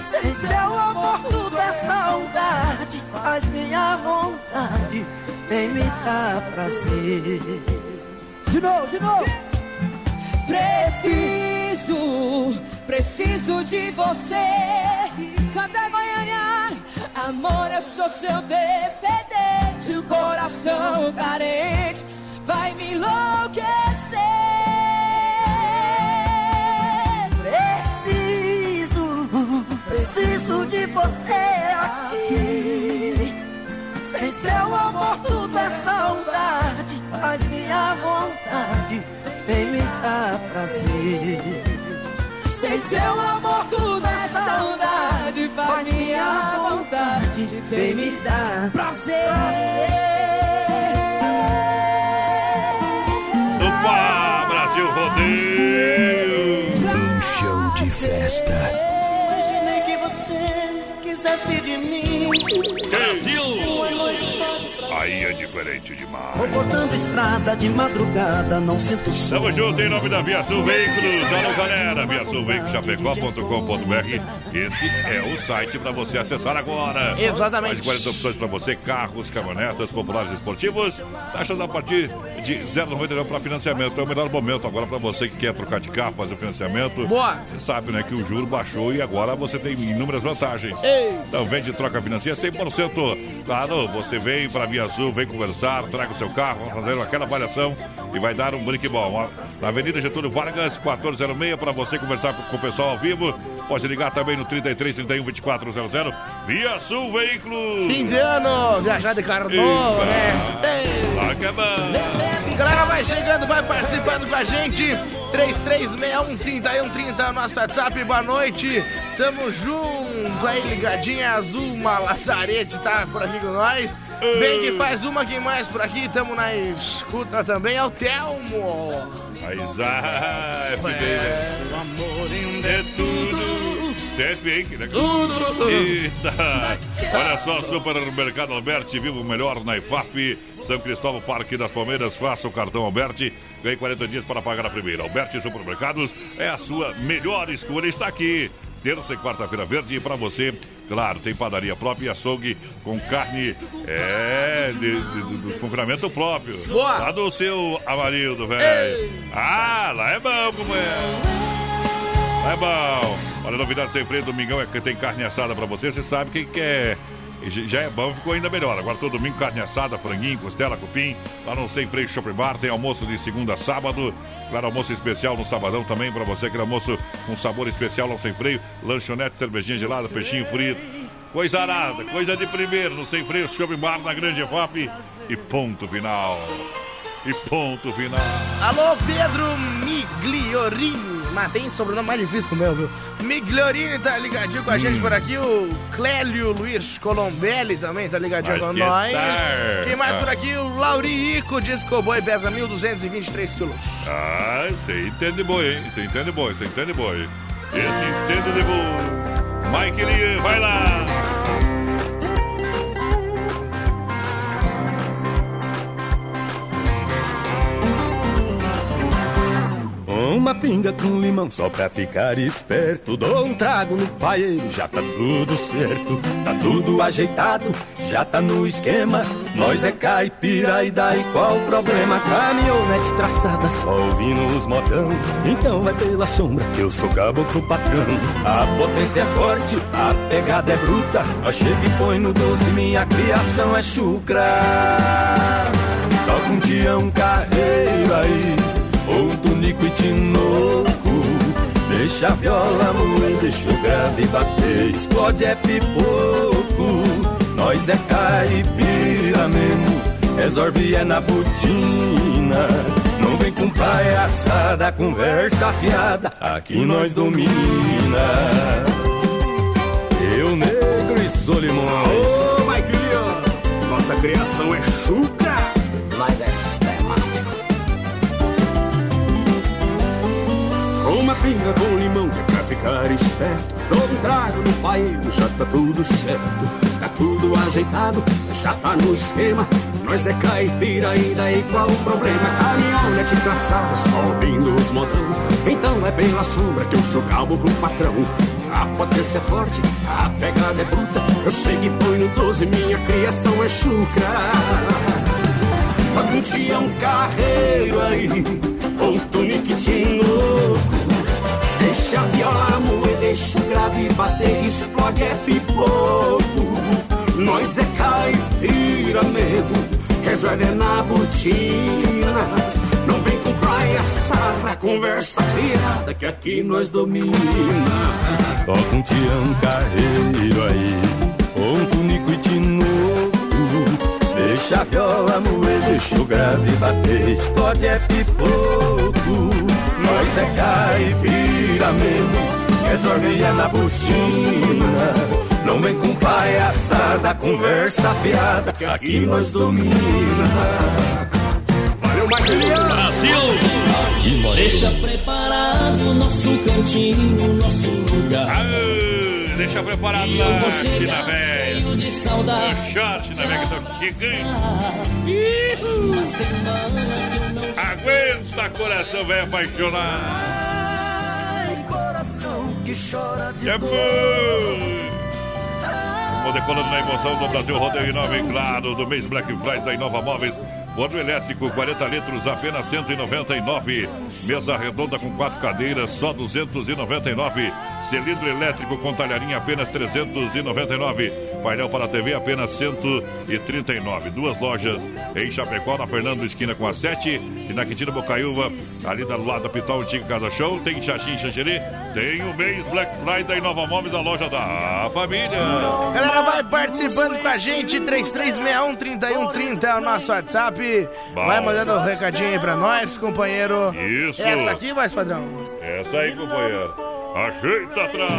Sem seu amor, tudo é saudade. Mas minha vontade vem me dar prazer. De novo, de novo. Preciso, preciso de você. Canta Goiânia, amor, eu sou seu dependente. O coração carente vai me enlouquecer. Preciso, preciso de você aqui. Sem seu amor, tudo é saudade. Faz minha vontade vem me dar prazer. Sem seu amor tudo é saudade Faz minha vontade Vem me dar Do Pá, Brasil Rodeio. Um show de festa. Imaginei que você quisesse de mim. Diferente demais. Vou cortando estrada de madrugada, não sinto som. Tamo junto em nome da Via Sul Veículos. Alô, galera. Via Sul Veículos Chapecó.com.br. Esse é o site para você acessar agora. Exatamente. Mais de 40 opções para você: carros, caminhonetas, populares esportivos. Taxas a partir de 0,99 para financiamento. É o melhor momento agora para você que quer trocar de carro, fazer o financiamento. Boa. Você sabe, né, que o juro baixou e agora você tem inúmeras vantagens. Ei. Então vende troca financia 100%. Claro, você vem para Via Sul, vem conversar, traga o seu carro, vamos fazer aquela avaliação e vai dar um brinque bom. Ó, Na Avenida Getúlio Vargas, 1406, para você conversar com, o pessoal ao vivo. Pode ligar também no 33 31 2400. Via Sul Veículos. Fim de ano, viajar de carro novo, né? Que é bom. Galera, vai chegando, vai participando com a gente. 3361-3130, nosso WhatsApp, boa noite. Tamo junto aí, ligadinha azul, uma Lazarete, tá por aqui com nós. Bem que faz uma aqui mais por aqui, tamo na escuta também, é o Telmo. Mas ah, FB. É, o amor é tudo. É fake, né? Tudo. Eita. Olha só, Supermercado Alberti, viva o melhor na IFAP. São Cristóvão, Parque das Palmeiras. Faça o cartão Alberti. Ganhe 40 dias para pagar a primeira. Alberti Supermercados é a sua melhor escolha. Está aqui. Terça e quarta-feira verde. E para você, claro, tem padaria própria e açougue com carne é, de, de- de- do confinamento próprio. Boa. Lá do seu Amarildo, velho. Ah, lá é bom, como é. É bom. Olha, novidade sem freio, domingão é que tem carne assada pra você. Você sabe quem quer. Já é bom, ficou ainda melhor. Agora todo domingo, carne assada, franguinho, costela, cupim. Lá no Sem Freio Shopping Bar tem almoço de segunda a sábado. Claro, almoço especial no sabadão também pra você. Aquele almoço com sabor especial no Sem Freio. Lanchonete, cervejinha gelada, peixinho frito. Coisa arada, coisa de primeiro no Sem Freio Shopping Bar na Grande FAP. E ponto final. E ponto final. Alô, Pedro Migliorini. Mas tem sobrenome mais difícil que o meu, viu? Migliorini tá ligadinho com a gente Hum. por aqui. O Clélio Luiz Colombelli também tá ligadinho Mas com que nós. Quem mais Ah. por aqui? O Laurico Disco Boy pesa 1.223 quilos. Ah, você entende boi, hein? Você entende boi, você entende boi. Esse entende de boi. Mike Lee, vai lá. Uma pinga com limão só pra ficar esperto. Dou um trago no paeiro, já tá tudo certo. Tá tudo ajeitado, já tá no esquema. Nós é caipira e daí qual o problema? Caminhonete traçada, só ouvindo os modão. Então vai pela sombra que eu sou caboclo patrão. A potência é forte, a pegada é bruta. Nós chega e põe no 12, minha criação é chucra. Toca um um carreiro aí, ou tunico e tinoco. Deixa a viola moer, deixa o grave bater, explode é pipoco. Nós é caipira mesmo, resolve é na botina. Não vem com palhaçada, conversa fiada, aqui nós domina. Eu negro e Solimões. Ô, Lee, nossa criação é chucra, mas é pinga com limão que é pra ficar esperto. Dou um trago no paeiro, já tá tudo certo. Tá tudo ajeitado, já tá no esquema. Nós é caipira e daí qual o problema? Caminhonete traçada, só ouvindo os modão. Então é pela sombra que eu sou caboclo patrão. A potência é forte, a pegada é bruta. Eu chego e põe no 12, minha criação é chucra. Algum dia um carreiro aí, ou um tunique louco. Deixa a viola moer, deixa o grave bater, explode é pipoco. Nós é caipira resolve é na botina. Não vem com palhaçada, conversa fiada, que aqui nós domina. Toca um tião carreiro aí, um tunico e tinoco. Deixa a viola moer, deixa o grave bater. Explode é pipoco, nós é caipira mesmo. É na botina. Não vem com palhaçada, conversa fiada, que aqui nós domina. Valeu, Marquinhos! Brasil! Deixa preparado nosso cantinho, nosso lugar. Aê, deixa preparado lá, China. O short, China Velha, que eu não Aguenta, coração velho apaixonado. Ai, coração que chora de. Vou decolando na emoção do Brasil Rodeio Inova, hein? claro, do mês Black Friday da Inova Móveis. Forno elétrico, 40 litros, apenas 199. Mesa redonda com quatro cadeiras, só 299. Cilindro elétrico com talharinha, apenas 399. Painel para TV, apenas 139. Duas lojas em Chapecó, na Fernando Esquina com a 7. E na Quintina Bocaiúva, ali do lado da Pitol, Antiga Casa Show. Tem Xaxim Xanxerê. Tem o mês Black Friday da Inova Móveis, a loja da família. Galera, vai participando com a gente, 3361-3130 é o nosso WhatsApp. Bom. Vai mandando um recadinho aí pra nós, companheiro. Isso. Essa aqui, vai, padrão. Essa aí, companheiro. Ajeita atrás.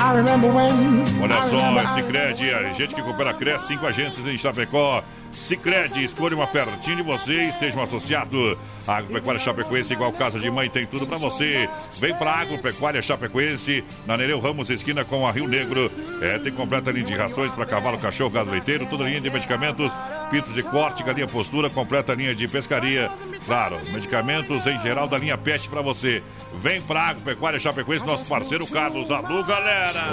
I remember when. Olha só, remember- Cicred, a gente que coopera Cresce, cinco agências em Chapecó. Cicred, escolha uma pertinho de você e seja um associado. A Agropecuária Chapecoense, igual casa de mãe, tem tudo pra você. Vem pra Agropecuária Chapecoense, na Nereu Ramos, esquina com a Rio Negro. É, tem completa linha de rações para cavalo, cachorro, gado leiteiro, toda linha de medicamentos, pitos de corte, galinha postura, completa linha de pescaria. Claro, medicamentos em geral da linha Peste pra você. Vem pra Agropecuária Chapecoense, nosso parceiro Carlos. Alô, galera!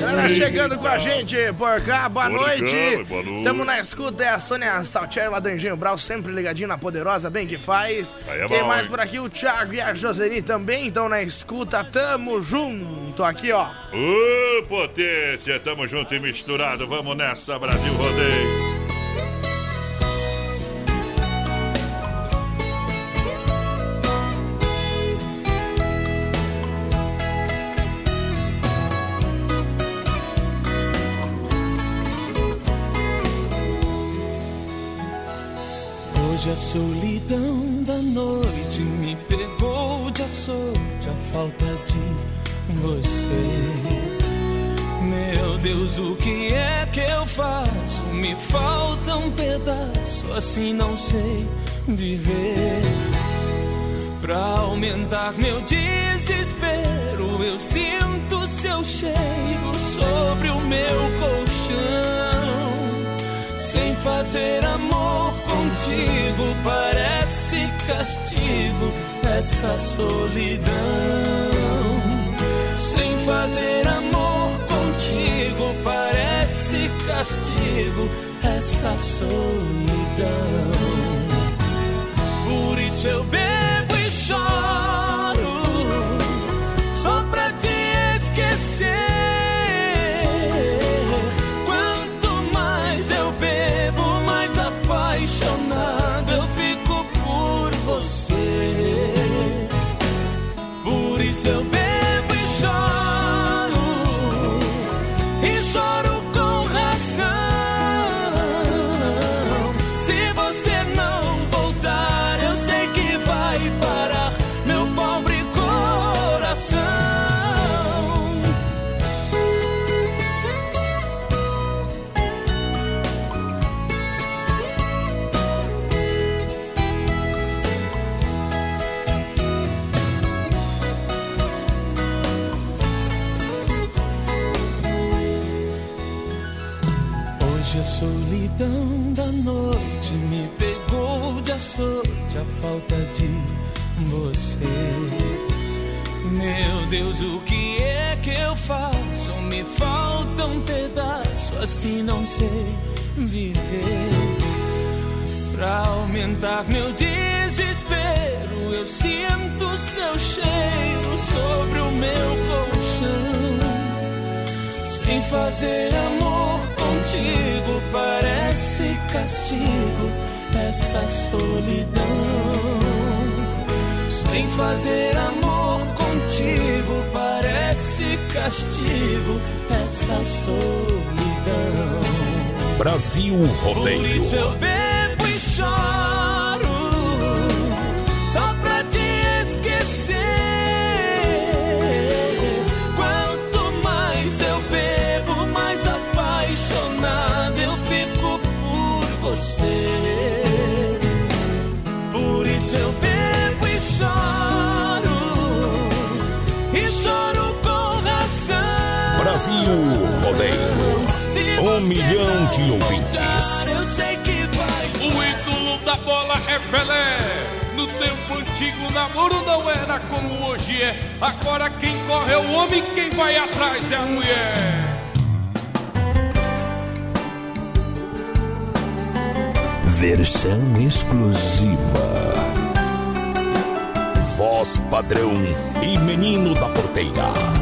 Galera chegando com a gente por cá, boa Boa noite. noite, boa noite. Estamos na escuta, é a Sônia Saltier Engenho Brau, sempre ligadinho na Poderosa, bem que faz. É Quem bom, mais hein? por aqui? O Thiago e a Joseli também estão na escuta, tamo junto aqui, ó. Ô, potência, tamo junto e misturado. Vamos nessa, Brasil Rodeio. Hoje a solidão da noite me pegou de açoite a falta de você. Meu Deus, o que é que eu faço? Me falta um pedaço, assim não sei viver. Pra aumentar meu desespero, eu sinto seu cheiro sobre o meu colchão. Sem fazer amor contigo, parece castigo essa solidão. Sem fazer amor contigo, parece castigo essa solidão. Por isso eu bebo e choro, Por Deus, o que é que eu faço? Me falta um pedaço, assim não sei viver. Pra aumentar meu desespero, eu sinto seu cheiro sobre o meu colchão. Sem fazer amor contigo parece castigo essa solidão. Sem fazer amor contigo parece castigo essa solidão. Brasil Rodeio. Por isso eu bebo e choro só pra te esquecer. Quanto mais eu bebo, mais apaixonado eu fico por você. Brasil Rodeio. Um milhão de ouvintes. Eu sei que vai. O ídolo da bola é Pelé. No tempo antigo, o namoro não era como hoje é. Agora quem corre é o homem, quem vai atrás é a mulher. Versão exclusiva. Voz padrão e menino da porteira.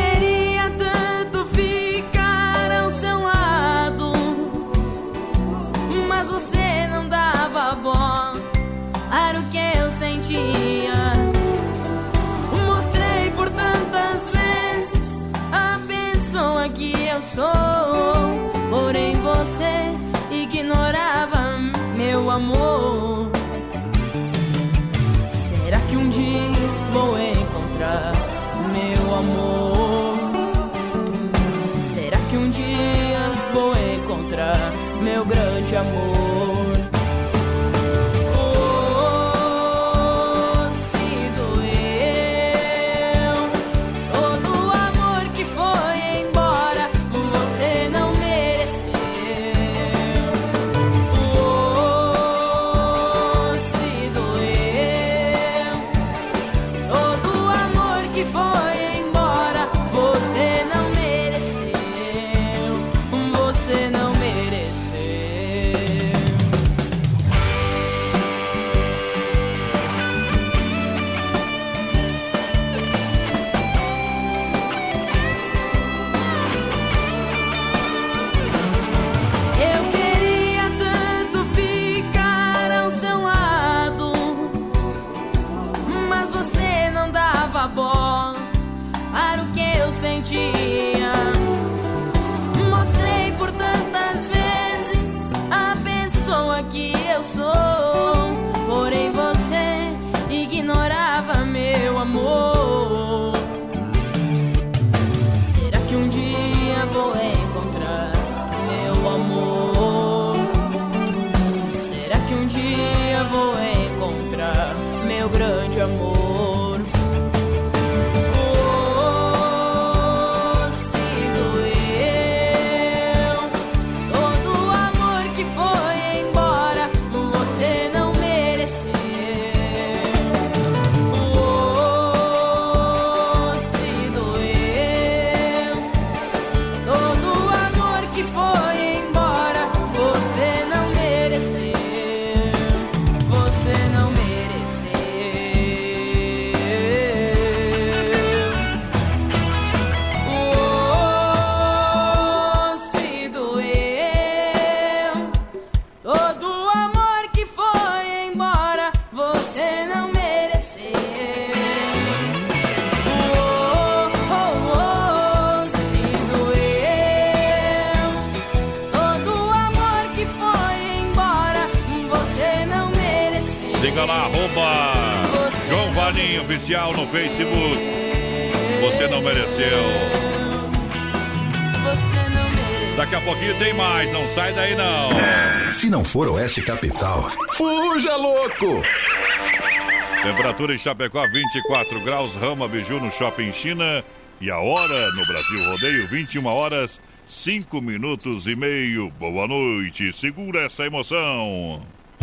sou, porém você ignorava meu amor. Oficial no Facebook. Você não mereceu. Você não mereceu. Daqui a pouquinho tem mais, não sai daí não. Se não for Oeste Capital, fuja louco! Temperatura em Chapecó 24 graus, Rama Biju no Shopping China. E a hora no Brasil Rodeio 21 horas 5 minutos e meio. Boa noite, segura essa emoção.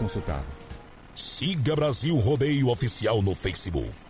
consultado. Siga Brasil Rodeio Oficial no Facebook.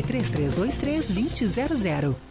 3323-2000.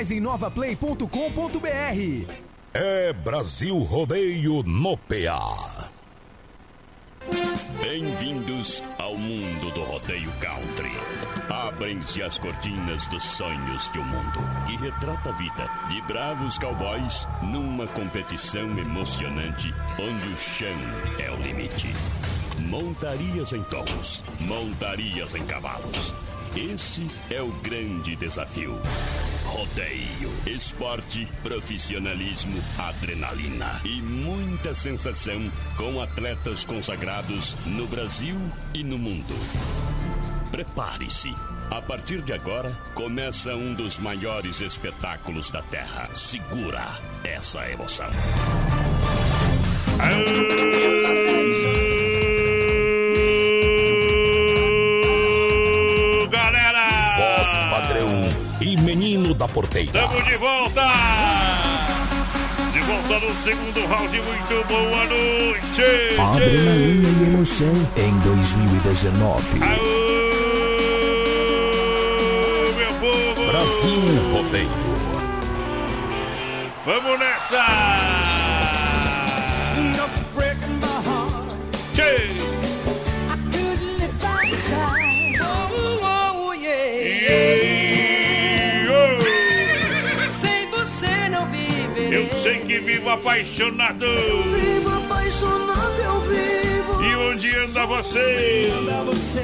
em novaplay.com.br. É Brasil Rodeio no PA. Bem-vindos ao mundo do rodeio country. Abrem-se as cortinas dos sonhos de um mundo que retrata a vida de bravos cowboys numa competição emocionante onde o chão é o limite. Montarias em touros, montarias em cavalos. Esse é o grande desafio. Rodeio, esporte, profissionalismo, adrenalina e muita sensação com atletas consagrados no Brasil e no mundo. Prepare-se. A partir de agora, começa um dos maiores espetáculos da Terra. Segura essa emoção. Galera! E menino da porteira. Estamos de volta! De volta no segundo round. Muito boa noite! Adrenalina e emoção em 2019. meu povo! Brasil Rodeio. Vamos nessa! Sei que vivo apaixonado. Vivo apaixonado, eu vivo. E onde anda você? Anda você.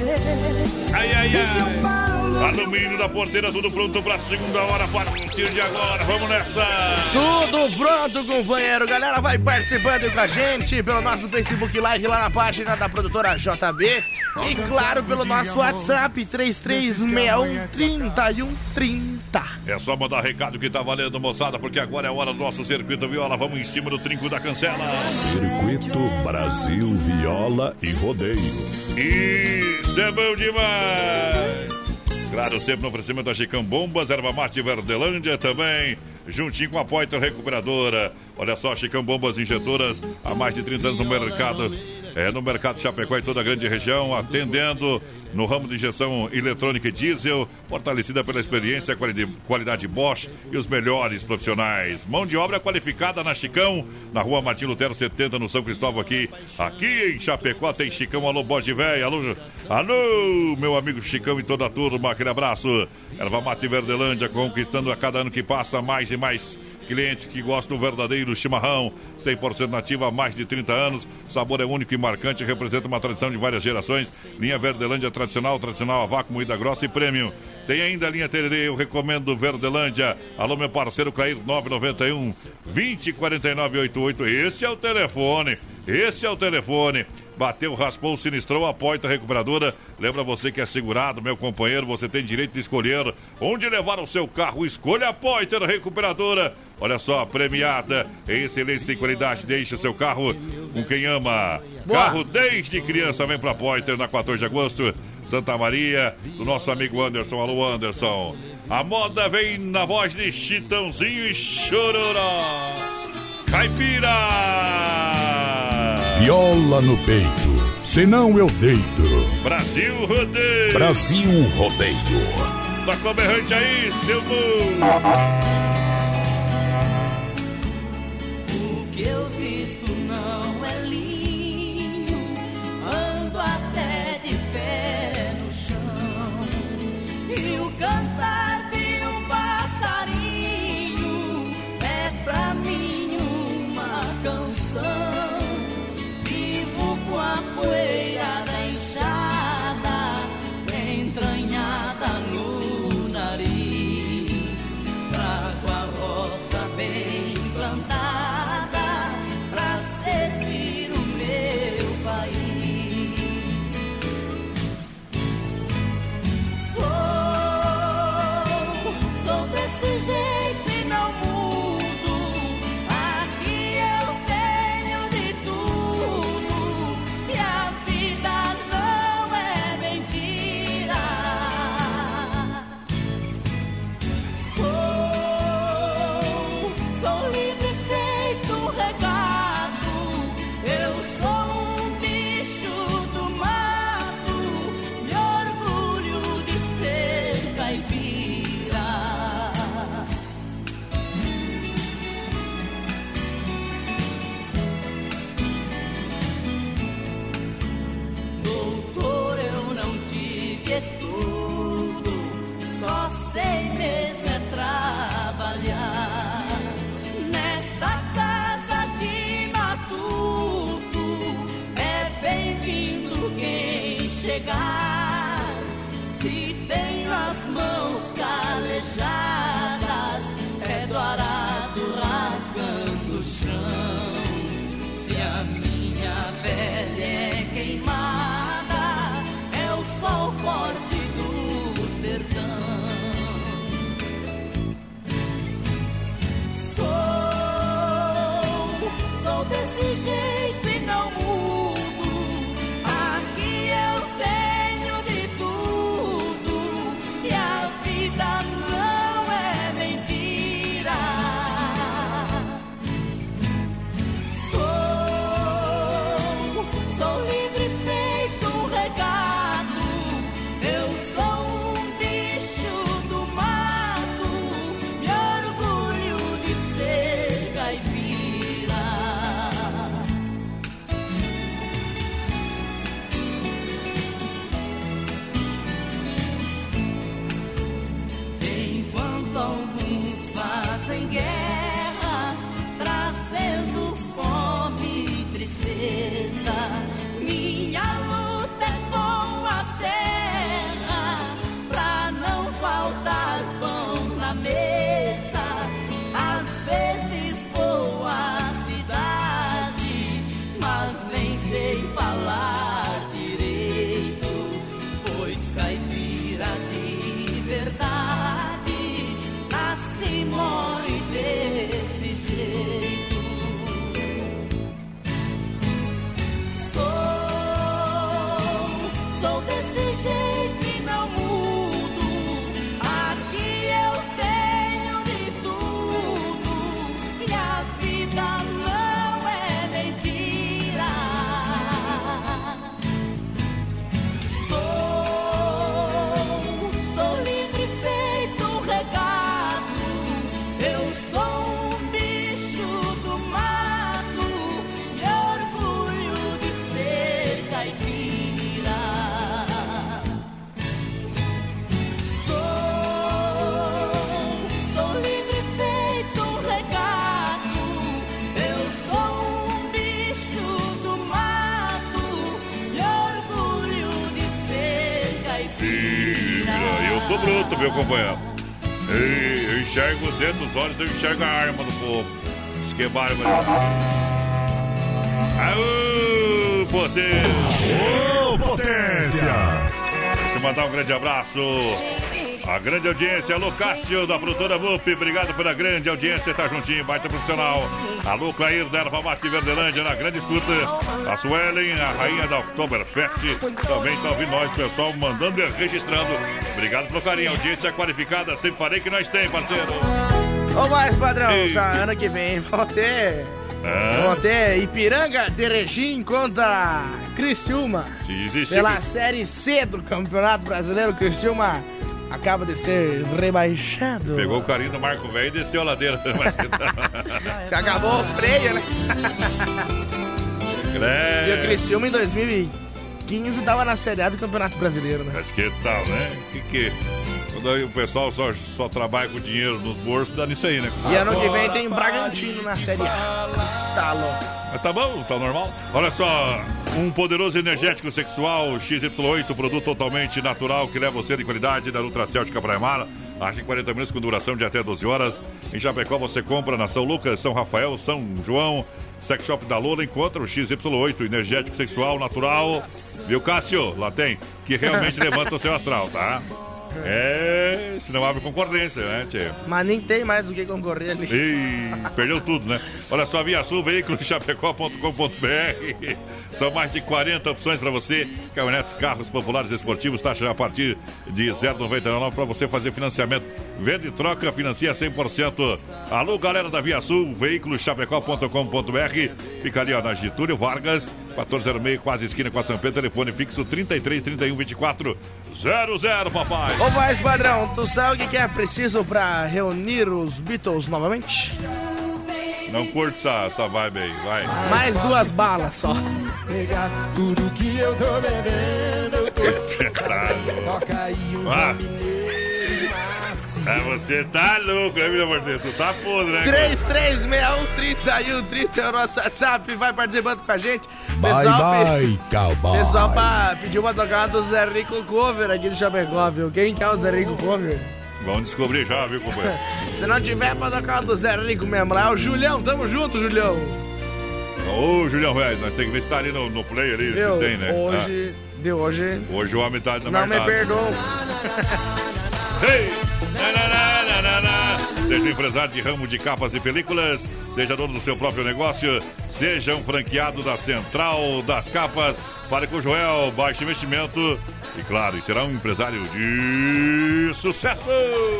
Ai, ai, São ai. Alumínio da porteira, tudo pronto pra segunda hora, a partir de agora. Vamos nessa! Tudo pronto, companheiro. Galera, vai participando com a gente pelo nosso Facebook Live lá na página da produtora JB. E claro, pelo nosso WhatsApp 3361 É só mandar recado que tá valendo, moçada, porque agora é a hora do nosso circuito viola. Vamos em cima do trinco da cancela. Circuito Brasil Viola e Rodeio. Isso é bom demais! Claro, sempre no oferecimento da Chicão Bombas, Erva Mate Verdelândia também, juntinho com a Poiter Recuperadora. Olha só, Chicão Bombas Injetoras, há mais de 30 anos no mercado. É no mercado Chapecó e toda a grande região, atendendo no ramo de injeção eletrônica e diesel, fortalecida pela experiência, qualidade, Bosch e os melhores profissionais. Mão de obra qualificada na Chicão, na rua Martim Lutero 70, no São Cristóvão aqui. Aqui em Chapecó tem Chicão, alô Bosch Véia, alô, alô, meu amigo Chicão e toda a turma, aquele abraço. Erva Mate Verdelândia conquistando a cada ano que passa mais e mais clientes que gostam do verdadeiro chimarrão, 100% nativo há mais de 30 anos. Sabor é único e marcante, representa uma tradição de várias gerações. Linha Verdelândia tradicional, tradicional a vácuo, moída grossa e prêmio. Tem ainda a linha Tererê, eu recomendo Verdelândia. Alô, meu parceiro Cair 991 2049 88. Esse é o telefone. Esse é o telefone. Bateu, raspou, sinistrou, a Poita Recuperadora. Lembra você que é segurado, meu companheiro, você tem direito de escolher onde levar o seu carro. Escolha a Poiter Recuperadora. Olha só, premiada em excelência e qualidade. Deixe seu carro com quem ama. Boa. Carro desde criança, vem pra Poiter na 14 de agosto. Santa Maria, do nosso amigo Anderson. Alô, Anderson. A moda vem na voz de Chitãozinho e Chororó. Caipira! Viola no peito, senão eu deito. Brasil Rodeio! Brasil Rodeio. Toca o berrante aí, seu mundo! Cantar de um passarinho é pra mim meu companheiro. Ei, eu enxergo dentro dos olhos, eu enxergo a arma do povo. Isso que é bárbaro. Aô, potência! Ô, potência! Deixa eu mandar um grande abraço. A grande audiência, alô Cássio da produtora MUP, obrigado pela grande audiência, tá juntinho, baita profissional. Alô Clair da Erva Mate Verdelândia, na grande escuta. A Suelen, a rainha da Oktoberfest, também tá ouvindo nós, pessoal, mandando e registrando. Obrigado pelo carinho, audiência qualificada, sempre falei que nós tem, parceiro. Ô, mais padrão, Ei. só ano que vem vão ter. É. Vão ter Ipiranga de Regim contra Criciúma. Se existe Pela Série C do Campeonato Brasileiro, Criciúma acaba de ser rebaixado. Pegou o carinho do Marco Velho e desceu a ladeira. [laughs] Mas... [laughs] Se acabou o freio, né? E o Criciúma em 2015 tava na Série A do Campeonato Brasileiro, né? Mas que tal, né? Que que... Quando aí o pessoal só, só trabalha com dinheiro nos bolsos, dá nisso aí, né? E ano que vem tem Bragantino na Série A. Tá louco. Mas tá bom, tá normal. Olha só, um poderoso energético sexual XY8, produto totalmente natural que leva você de qualidade da Nutracéutica Praia Mar. Age em 40 minutos com duração de até 12 horas. Em Chapecó você compra na São Lucas, São Rafael, São João, Sex Shop da Lola. Encontra o XY8, energético sexual natural. Viu, Cássio? Lá tem. Que realmente [laughs] levanta o seu astral, tá? É, senão abre concorrência, né, tio? Mas nem tem mais do que concorrer ali. Ih, perdeu tudo, né? Olha só, Via Sul, chapecó.com.br. São mais de 40 opções para você. Caminhonetes, carros populares esportivos, taxa a partir de 0,99 para você fazer financiamento. Vende e troca, financia 100%. Alô, galera da Via Sul, chapecó.com.br. Fica ali, ó, na Getúlio Vargas, 1406, quase esquina com a São Pedro. Telefone fixo 33 31 24 00, papai. Ô, mais padrão, tu sabe o que é preciso pra reunir os Beatles novamente? Não curte essa, essa vibe aí, vai. Mais duas balas só. Pegar tudo que eu tô bebendo. Toca aí um Ah. Ah, você tá louco, né, meu amor? Tu tá podre, né? 3361 é o nosso WhatsApp, vai participando com a gente. Bye, bye, cowboy. Pessoal pra pedir uma tocada do Zé Rico Cover aqui do Chapecó, viu? Quem quer o Zé Rico Cover? Vamos descobrir já, viu, companheiro? [laughs] Se não tiver pra tocar do Zé Rico mesmo, lá é o Julião, tamo junto, Julião. Ô, Julião, velho, nós temos que ver se tá ali no, no play ali, Viu? se tem, né? Hoje, de hoje, Ah, hoje o homem tá na não me verdade. [laughs] Hey! Seja empresário de ramo de capas e películas, seja dono do seu próprio negócio, seja um franqueado da Central das Capas. Fale com o Joel, baixo investimento e, claro, será um empresário de sucesso!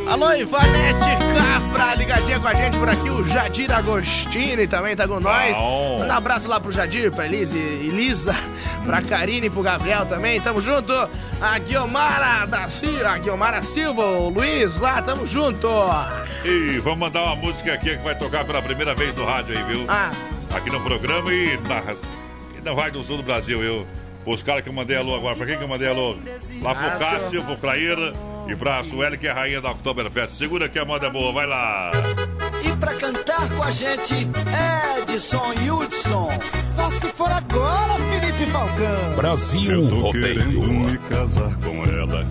Alô, Ivanete Capra, ligadinha com a gente por aqui, o Jadir Agostini também tá com nós. Bom. Manda um abraço lá pro Jadir, pra Elise, Elisa, pra Karine e pro Gabriel também, tamo junto. A Guiomara da Silva, a Guiomara Silva, o Luiz lá, tamo junto. E vamos mandar uma música aqui que vai tocar pela primeira vez no rádio aí, viu? Ah. Aqui no programa e na, e na Rádio do Sul do Brasil, eu. Os caras que eu mandei alô agora, pra quem que eu mandei alô? Lá pro Cássio, pro Clair e pra Sueli, que é a rainha da Oktoberfest. Segura que a moda é boa, vai lá! E pra cantar com a gente, Edson Hudson. Só se for agora, Felipe Falcão. Brasil Eu tô Rodeio. querendo me casar com ela.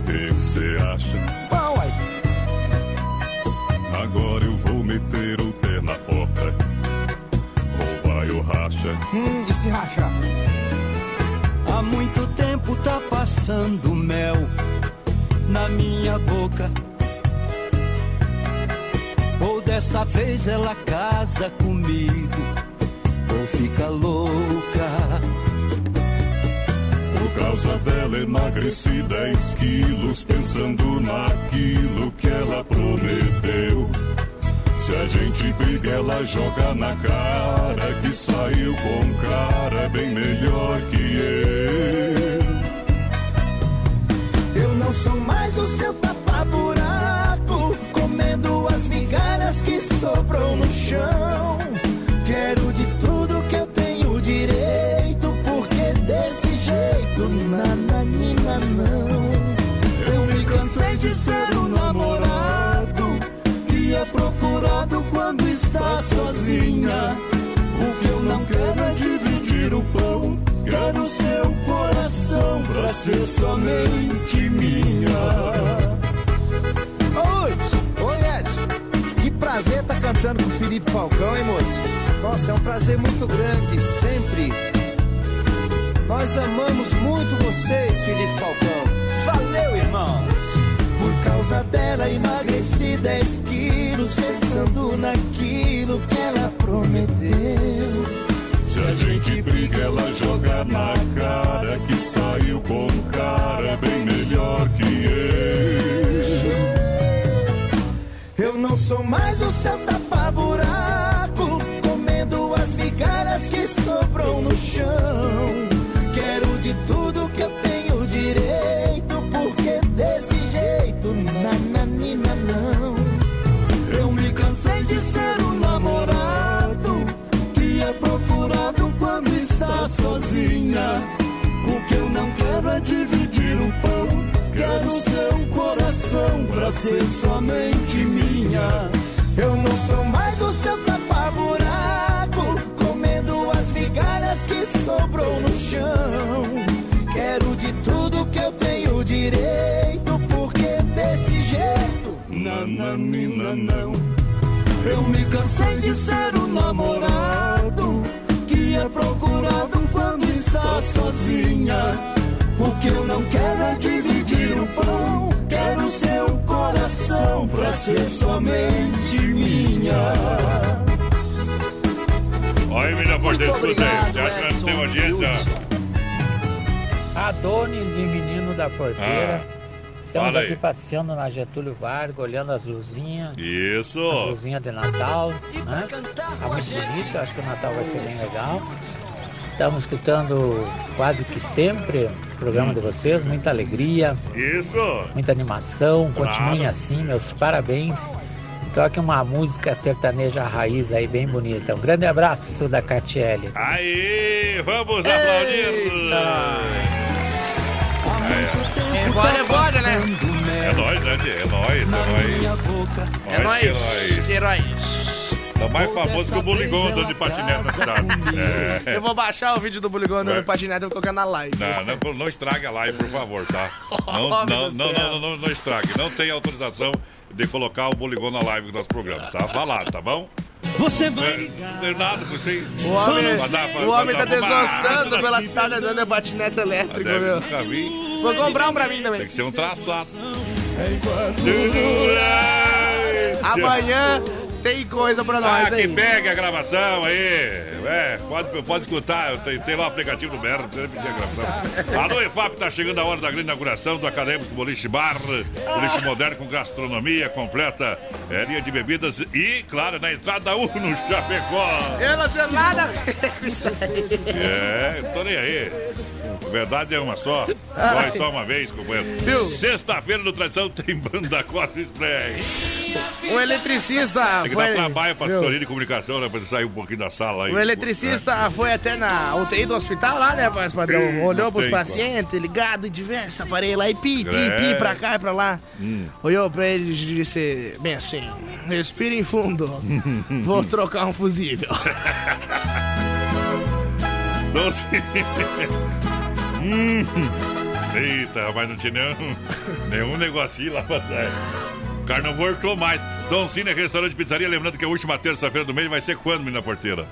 O que você acha? Bom, aí. Agora eu vou meter o na porta. Ou vai ou racha? Hum, e se rachar? Há muito tempo tá passando mel na minha boca. Ou dessa vez ela casa comigo, ou fica louca. Por causa dela emagreci 10 quilos, pensando naquilo que ela prometeu. Se a gente briga, ela joga na cara que saiu com um cara bem melhor que eu. Eu não sou mais o seu tapa-buraco, comendo as migalhas que sobram no chão. Quero de é procurado quando está sozinha. O que eu não quero é dividir o pão, quero seu coração pra ser somente minha. Oi, oi Edson. Que prazer tá cantando com o Felipe Falcão, hein, moço? Nossa, é um prazer muito grande, sempre. Nós amamos muito vocês, Felipe Falcão. Valeu, irmãos. Causa dela emagreci 10 quilos, pensando naquilo que ela prometeu. Se a gente briga, ela joga na cara que saiu com um cara bem melhor que eu. Eu não sou mais o seu tapa-buraco, está sozinha. O que eu não quero é dividir o pão. Quero seu coração pra ser somente minha. Eu não sou mais o seu tapa-buraco, comendo as migalhas que sobrou no chão. Quero de tudo que eu tenho direito, porque desse jeito, nananina não. Eu me cansei de ser o namorado que é procurado quando está sozinha. O que eu não quero é dividir o pão. Quero seu coração pra ser somente minha. Olha, menina porteira, escuta aí. Você acha que não temos audiência? Adonis e menino da porteira. Ah, Estamos fala aqui aí. passeando na Getúlio Vargas, olhando as luzinhas. Isso. As luzinhas de Natal, né? Tá muito bonito, acho que o Natal vai ser bem legal. Estamos escutando quase que sempre o programa de vocês, muita alegria. Isso. Muita animação, Claro. continuem assim, meus parabéns. Toque uma música sertaneja raiz aí bem bonita. Um grande abraço da Catiele. Aí, vamos aplaudir. É, Embora, embora, né? é nóis, né? É nóis, é nóis. É nóis. que é nóis. Que heróis. Tá mais famoso que o Buligão andando de patinete na cidade. É. Eu vou baixar o vídeo do Buligão andando no patinete e vou colocar na live. Não, não, não estrague a live, por favor, tá? [laughs] Não, não, não, não, não, não estrague. Não tem autorização de colocar o Buligão na live do nosso programa, tá? Vá lá, tá bom? Você vai É, Bernardo, você. O homem, Pra dar- pra- o homem tá desossando pela cidade andando de patinete elétrico, Deve, meu. nunca vi. Vou comprar um pra mim também. Tem que ser um traçado. Amanhã tem coisa pra nós Ah, que aí. pega a gravação aí. É, pode, pode escutar. Tem, tem lá o aplicativo do Berro, você pedir a gravação. Alô, EFAP, tá chegando a hora da grande inauguração do Acadêmico Boliche Bar. Boliche moderno com gastronomia completa, é, linha de bebidas e, claro, na entrada da U no Chapecó. Eu não tenho nada. É, tô nem aí. Verdade é uma só. Vai só uma vez, companheiro. Sexta-feira no Tradição tem banda Quatro Spray. Um eletricista Tem que foi... dar trabalho pra assessoria de comunicação, né? Pra você sair um pouquinho da sala aí. O eletricista foi até na UTI do hospital lá, né, voz padrão? Ih, Olhou pros tem pacientes, ligado em diversos aparelhos lá e pi, pi, É. pi, pra cá e pra lá. Hum. Olhou pra ele e disse, bem assim, respire em fundo, [laughs] vou trocar um fusível. [laughs] Doce. [laughs] hum. Eita, rapaz, não tinha nenhum, nenhum negocinho lá pra trás. O cara não voltou mais. Dom Cine Restaurante Pizzaria, lembrando que a última terça-feira do mês vai ser quando, menina porteira?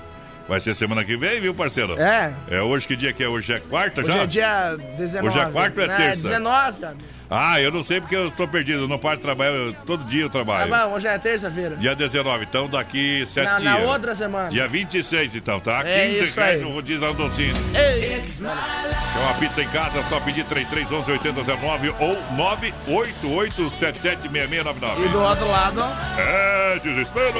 Vai ser semana que vem, viu, parceiro? É. É hoje que dia que é? Hoje é quarta Hoje já? é dia 19. Hoje é quarta ou é terça? 19, amigo. Ah, eu não sei porque eu tô perdido. Eu não paro de trabalhar. eu- todo dia eu Tá trabalho. bom, hoje é terça-feira. Dia 19, então daqui sete Na, dias. na outra semana. Dia 26, então, tá? É 15 isso reais o rodízio. Ei. Quer uma pizza em casa, é só pedir 3311 8009 ou 988776699. E do outro lado, É, desespero!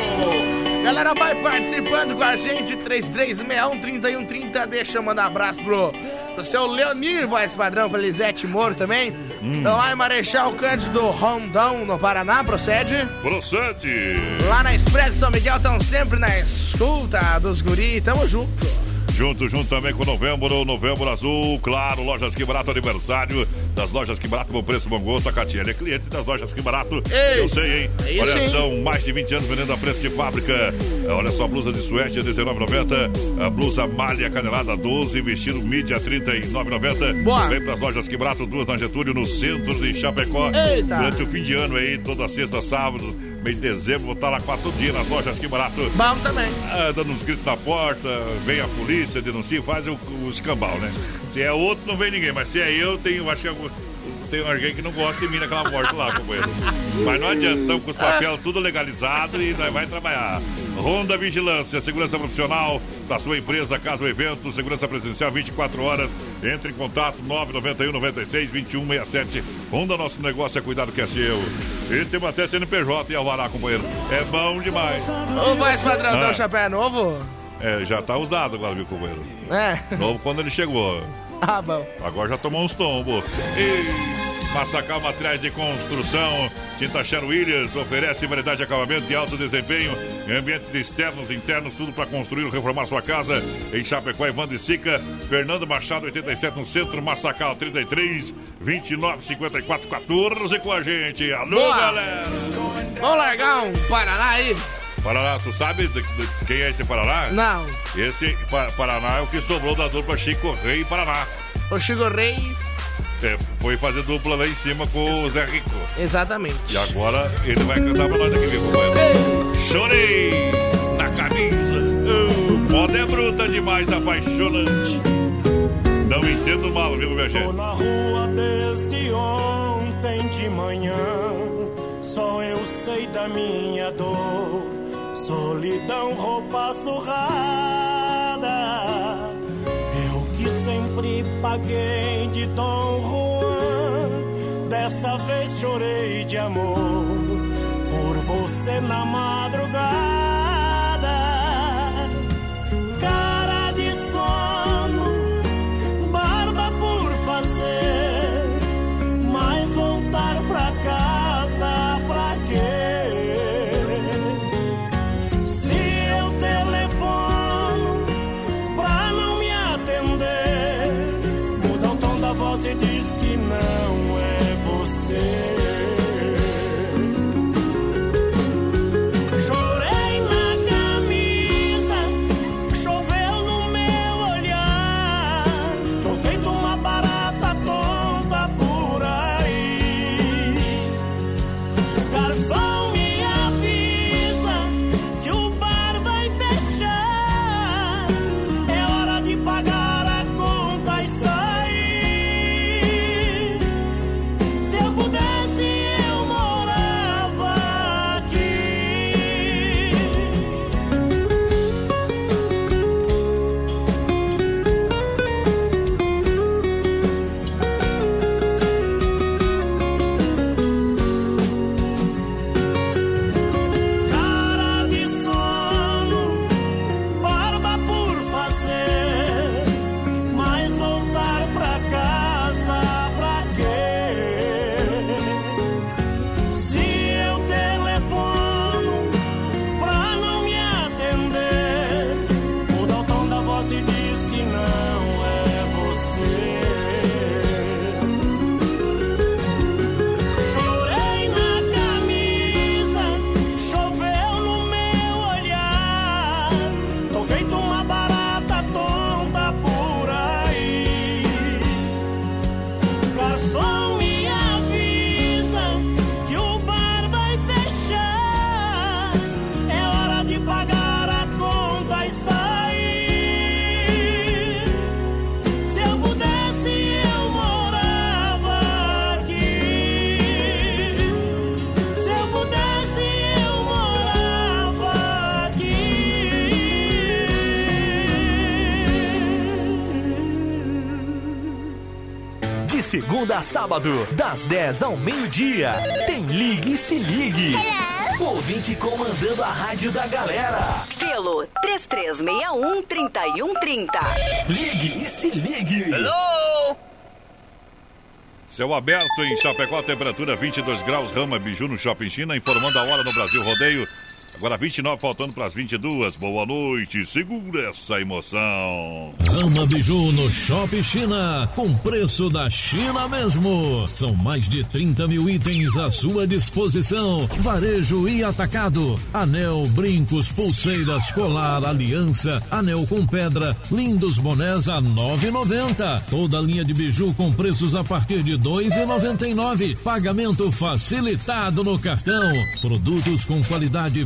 galera vai participando com a gente, 3361-3130. Deixa eu mandar um abraço pro, pro seu Leonir, voz padrão, pra Lisete Moro também. Hum. Então lá em Marechal Cândido Rondão, no Paraná, procede. Procede! Lá na Expresso São Miguel estão sempre na escuta dos guri, tamo junto. Junto, junto também com novembro, novembro azul, claro, lojas que barato aniversário das lojas que barato com preço bom gosto. A Catiele é cliente das lojas que barato. Ei, Eu sei, hein? é Olha, hein? são mais de 20 anos vendendo a preço de fábrica. É, Olha só, blusa de suéte R$19,90. A blusa malha canelada 12, vestido mídia R$39,90. Boa. Vem pras lojas que barato, duas na Getúlio, no centro de Chapecó. Eita. Durante o fim de ano aí, toda sexta, sábado, mês de dezembro, vou estar lá quatro dias nas lojas que barato. Vamos também. Ah, dando uns gritos na porta, vem a polícia, denuncia, faz o, o escambau, né? Se é outro, não vem ninguém, mas se é eu, tenho, acho que algum- tem alguém que não gosta de mim naquela porta lá, companheiro. Mas não adianta, estamos com os papéis tudo legalizado e nós vai trabalhar. Ronda Vigilância, segurança profissional da sua empresa, casa ou evento, segurança presencial 24 horas. Entre em contato 991 96 2167. Ronda, nosso negócio é cuidado que é seu. E temos até CNPJ e Alvará, companheiro. É bom demais. Ô, mais padrão, Ah. teu chapéu é novo? É, já tá usado agora, viu, companheiro? É. Novo quando ele chegou. [laughs] Ah, bom. Agora já tomou uns tombos. E Massacal Materiais de Construção, Tinta Sher Williams oferece variedade de acabamento de alto desempenho em ambientes externos, internos, tudo para construir ou reformar sua casa. Em Chapecó, Evandro e Sica, Fernando Machado, 87 no centro, Massacal 33 29 54 14 com a gente. Alô, Boa. galera! Vamos largar um Paraná aí? Paraná, tu sabe de- de- quem é esse Paraná? Não. Esse Pa- Paraná é o que sobrou da dupla Chico Rei e Paraná. O Chico Rei, É, foi fazer dupla lá em cima com o Zé Rico. exatamente. E agora ele vai cantar pra nós aqui, viu, companheiro? Chorei na camisa. Oh, moda é bruta demais, apaixonante. Não entendo mal, viu, minha Tô gente? na rua desde ontem de manhã. Só eu sei da minha dor. Solidão, roupa surrada. Eu que sempre paguei de Dom. Dessa vez chorei de amor. Por você na madrugada. Segunda a sábado, das 10 ao meio-dia, tem Ligue e Se Ligue. Ouvinte comandando a rádio da galera. Pelo 3361-3130. Ligue e Se Ligue. Céu aberto em Chapecó, temperatura 22 graus, Rama Biju no Shopping China, informando a hora no Brasil Rodeio. Agora 29 faltando para as 22. Boa noite, segura essa emoção. Rama Biju no Shopping China, com preço da China mesmo. São mais de 30 mil itens à sua disposição. Varejo e atacado. Anel, brincos, pulseiras, colar, aliança, anel com pedra, lindos bonés a 9,90. Toda linha de biju com preços a partir de 2,99. Pagamento facilitado no cartão. Produtos com qualidade e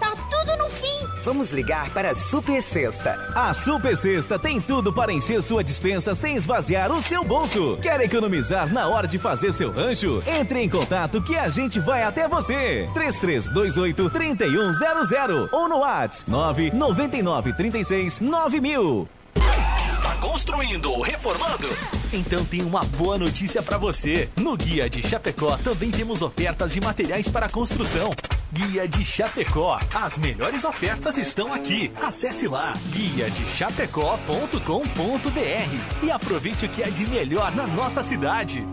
tá tudo no fim. Vamos ligar para a Super Sexta. A Super Sexta tem tudo para encher sua dispensa sem esvaziar o seu bolso. Quer economizar na hora de fazer seu rancho? Entre em contato que a gente vai até você. 3328 3100 ou no WhatsApp 999 36 9000. Tá construindo ou reformando? Então tem uma boa notícia para você. No Guia de Chapecó também temos ofertas de materiais para construção. Guia de Chapecó. As melhores ofertas estão aqui. Acesse lá guia de chapecó.com.br e aproveite o que é de melhor na nossa cidade.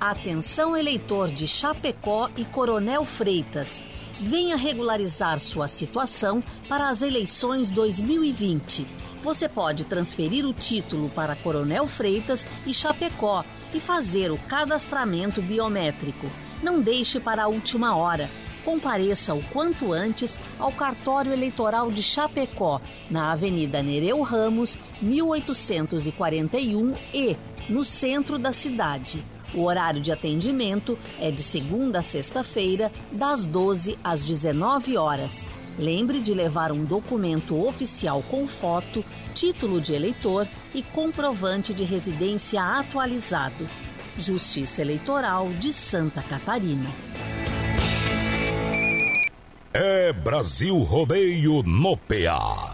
Atenção eleitor de Chapecó e Coronel Freitas. Venha regularizar sua situação para as eleições 2020. Você pode transferir o título para Coronel Freitas e Chapecó e fazer o cadastramento biométrico. Não deixe para a última hora. Compareça o quanto antes ao cartório eleitoral de Chapecó, na Avenida Nereu Ramos, 1841 e no centro da cidade. O horário de atendimento é de segunda a sexta-feira, das 12 às 19 horas. Lembre de levar um documento oficial com foto, título de eleitor e comprovante de residência atualizado. Justiça Eleitoral de Santa Catarina. É Brasil Rodeio no PA.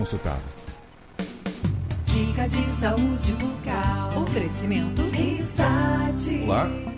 consultado. Dica de saúde bucal. Oferecimento Risate. Olá,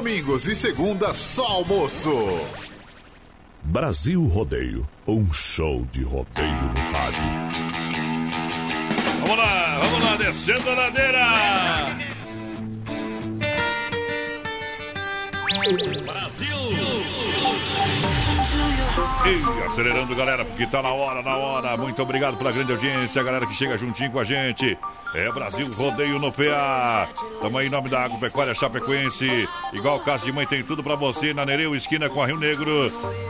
Domingos e segunda só almoço. Brasil Rodeio, um show de rodeio no rádio. Vamos lá, vamos lá, descendo a ladeira. Brasil! E acelerando, galera, porque tá na hora, na hora. Muito obrigado pela grande audiência, galera que chega juntinho com a gente. É Brasil Rodeio no PA. Tamo aí em nome da Agropecuária Chapecoense. Igual casa de mãe tem tudo pra você na Nereu, esquina com a Rio Negro.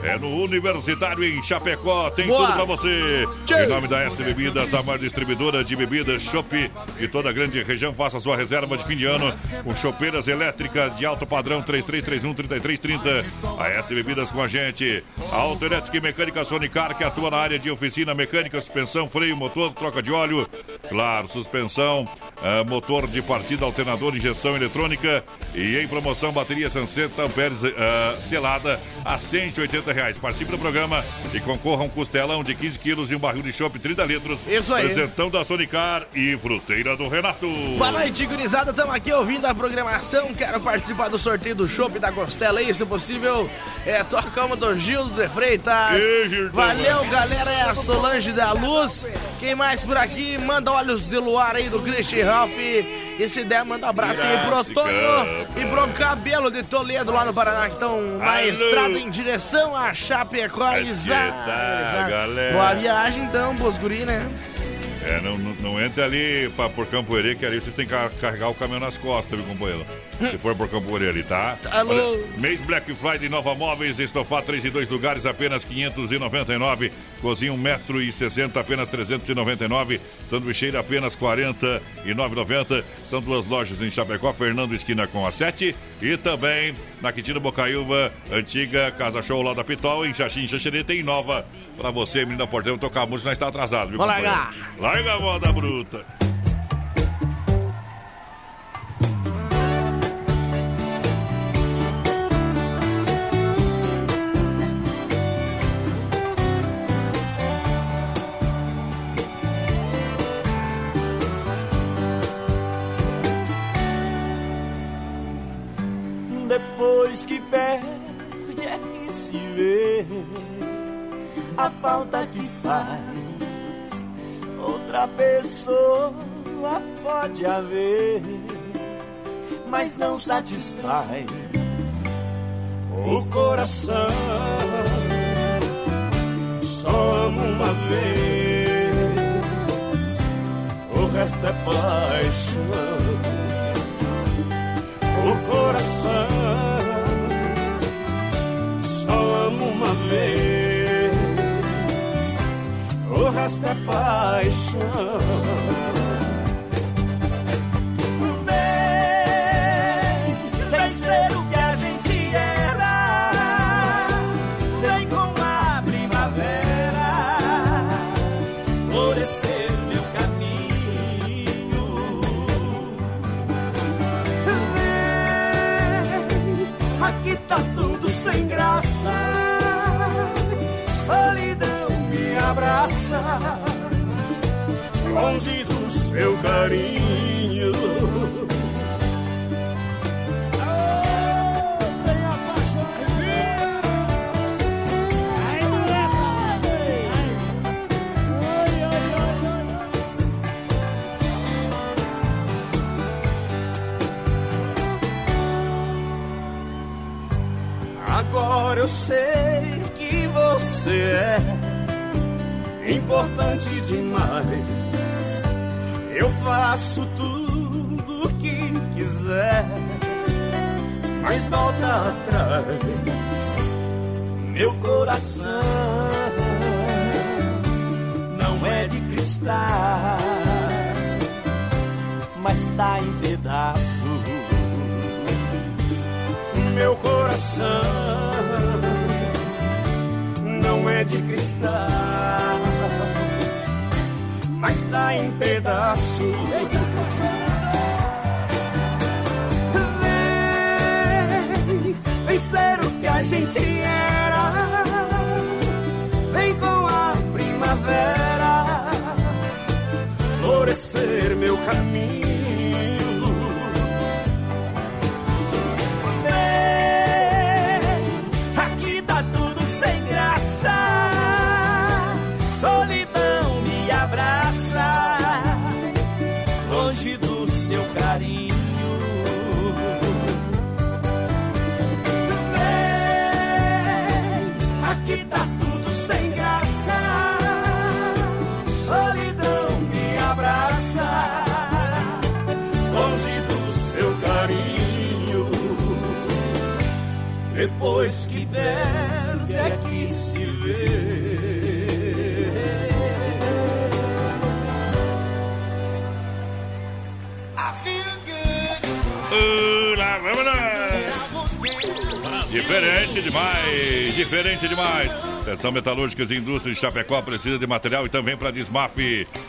É no Universitário em Chapecó. Tem Boa. tudo pra você. Em nome da S Bebidas, a maior distribuidora de bebidas Chopp de toda a grande região. Faça sua reserva de fim de ano com chopeiras elétricas de alto padrão 3331-3330. A S Bebidas com a gente. A Autoelétrica e Mecânica Sonicar, que atua na área de oficina mecânica, suspensão, freio, motor, troca de óleo. Claro, suspensão, ah, motor de partida, alternador, injeção eletrônica. E em promoção, bateria 60 amperes ah, selada a 180 reais. Participe do programa e concorra a um costelão de 15 quilos e um barril de chopp 30 litros. Isso aí. Presentão da Sonicar e fruteira do Renato. Boa noite, gurizada. Estamos aqui ouvindo a programação. Quero participar do sorteio do Chopp da Costela aí, se possível. É, toca uma do Gildo de Freitas. Ei, Gildo. Valeu, galera. É a Solange da Luz. Quem mais por aqui? Manda olhos de luar aí do Christian Ralph. E se der, manda um abraço aí pro. Tonho e pro Cabelo de Toledo lá no Paraná, que estão na Alô. estrada em direção a Chapecó. Tá. Boa viagem então, Bosguri, né? É, não, não, não entre ali pra, por Campo Herê, que ali vocês têm que ca- carregar o caminhão nas costas, viu, companheiro? Se for por Campo ali, tá? Alô. Olha, mês Black Friday Nova Móveis, estofado 3 e 2 lugares, apenas 599. Cozinha 1,60m, apenas 399. Sanduicheira, apenas 49,90. São duas lojas em Chapecó, Fernando Esquina com a 7. E também na Quintino Bocaiúva, antiga Casa Show lá da Pitol, em Xaxim, Xaxerê, tem nova pra você, menina porteira, tocar música, nós está atrasado, viu, companheiro? largar. Larga a moda bruta. A falta que faz. Outra pessoa pode haver, mas não satisfaz o coração. Só amo uma vez, o resto é paixão o coração. Só amo uma vez, resto é paixão. Seu carinho. Agora eu sei que você é importante demais. Eu faço tudo o que quiser, mas volta atrás. Meu coração não é de cristal, mas tá em pedaços meu coração não é de cristal, mas tá em pedaços. Vem, vem ser o que a gente era. Vem com a primavera, florescer meu caminho. Depois que perde é que se vê. Lá, vamos lá. Diferente demais, diferente demais. Atenção Metalúrgicas e Indústrias de Chapecó precisa de material e também para Desmaf.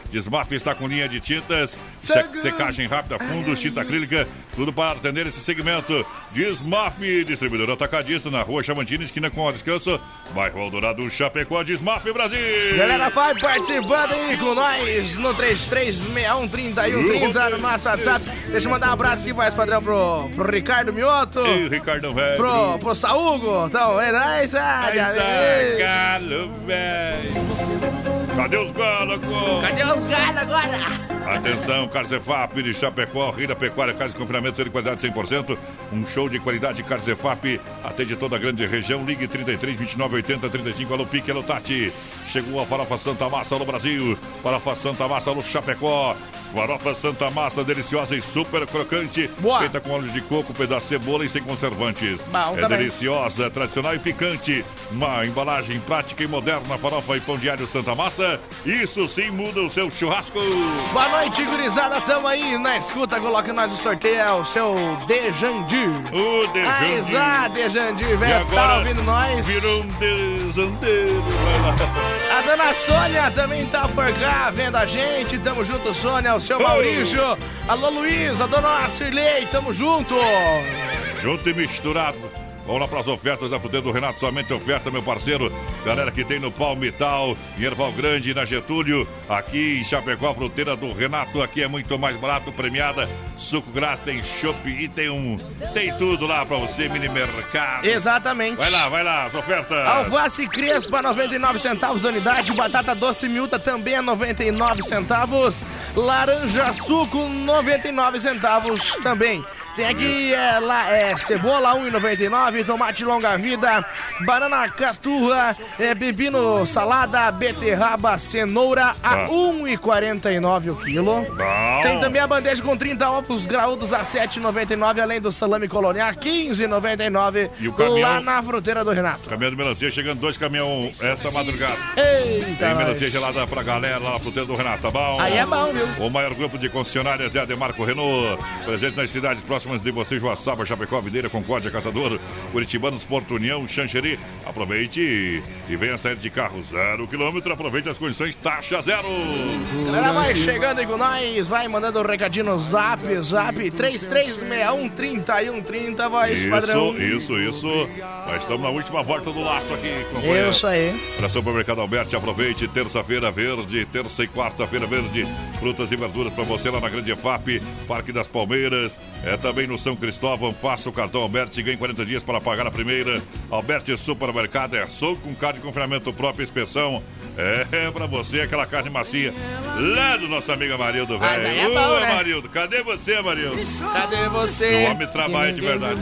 Desmaf está com linha de tintas, sec secagem rápida, fundos, tinta acrílica, tudo para atender esse segmento. Desmaf, distribuidor atacadista na rua Chamantina, esquina com o descanso, bairro Eldorado, Chapecó, Desmaf Brasil. Galera, vai participando aí com nós no 33613130 no nosso WhatsApp. Deixa eu mandar um abraço aqui, mais padrão, pro, pro Ricardo Mioto. E o Ricardo Velho. Pro, pro Saúgo. Então, é nóis, ah, Ai, galo, velho. Cadê os galos agora? Cadê os galos agora? Atenção, Carzefap de Chapecó, Rida Pecuária, carne de confinamento de qualidade 100%. Um show de qualidade Carzefap. Atende toda a grande região. Ligue 33 29 80 35. Alô, Pique, alô, Tati. Chegou a farofa Santa Massa no Brasil. Farofa Santa Massa no Chapecó. Farofa Santa Massa, deliciosa e super crocante. Boa. Feita com óleo de coco, pedaço de cebola e sem conservantes. Bom é também. deliciosa, tradicional e picante. Uma embalagem prática e moderna. Farofa e pão diário Santa Massa. Isso sim muda o seu churrasco. Boa noite, gurizada. Tamo aí na escuta. Coloca nós no sorteio. É o seu Dejandir. O Dejandir. Aizá, Dejandir, E velho. Tá agora ouvindo nós? Virou um lá. A dona Sônia também tá por cá, vendo a gente. Tamo junto, Sônia. Seu. Maurício. Alô, Luiz. Dona Cirlei. Tamo junto. Junto e misturado. Vamos lá para as ofertas da Fruteira do Renato, somente oferta, meu parceiro. Galera que tem no Palmital, em Erval Grande, na Getúlio, aqui em Chapecó, a Fruteira do Renato, aqui é muito mais barato, premiada. Suco grátis, tem chopp e tem um. Tem tudo lá para você, mini mercado. Exatamente. Vai lá, vai lá, as ofertas. Alface Crespa, 99 centavos unidade. Batata doce miúda também a 99 centavos. Laranja suco, 99 centavos também. Tem aqui é, lá, é, cebola, 1,99. Tomate longa vida. Banana caturra. É, pepino salada. Beterraba, cenoura a Ah. 1,49 o quilo. Bom. Tem também a bandeja com 30 ovos graúdos a 7,99. Além do salame colonial, 15,99. E o caminhão- Lá na fruteira do Renato. Caminhão de melancia, chegando dois caminhões essa madrugada. Eita, Tem nós. melancia gelada pra galera lá na Fruteira do Renato, tá bom? Aí é bom, viu? O maior grupo de concessionárias é a Demarco Renault. Presente nas cidades próximas de você, Joaçaba, Chapecó, Videira, Concórdia, Caçador, Curitibanos, Porto União, Xanxerê. Aproveite e, e venha sair de carro zero quilômetro. Aproveite as condições taxa zero. Galera, vai chegando aí com nós, vai mandando um recadinho no zap, zap 3361-3130, voz Isso, padrão. isso, isso. Nós estamos na última volta do laço aqui, companheiro. Isso aí. Para Supermercado Alberti, aproveite terça-feira verde, terça e quarta-feira verde, frutas e verduras para você lá na Grande FAP, Parque das Palmeiras, é também no São Cristóvão, faça o cartão Alberti e ganhe 40 dias para pagar a primeira. Alberti Supermercado é só com carne de confinamento própria inspeção. É para você aquela carne macia lá do nosso amigo Amarildo, Mas velho. é Ô, né? Amarildo, cadê você, Amarildo? Cadê você? O homem trabalha de verdade.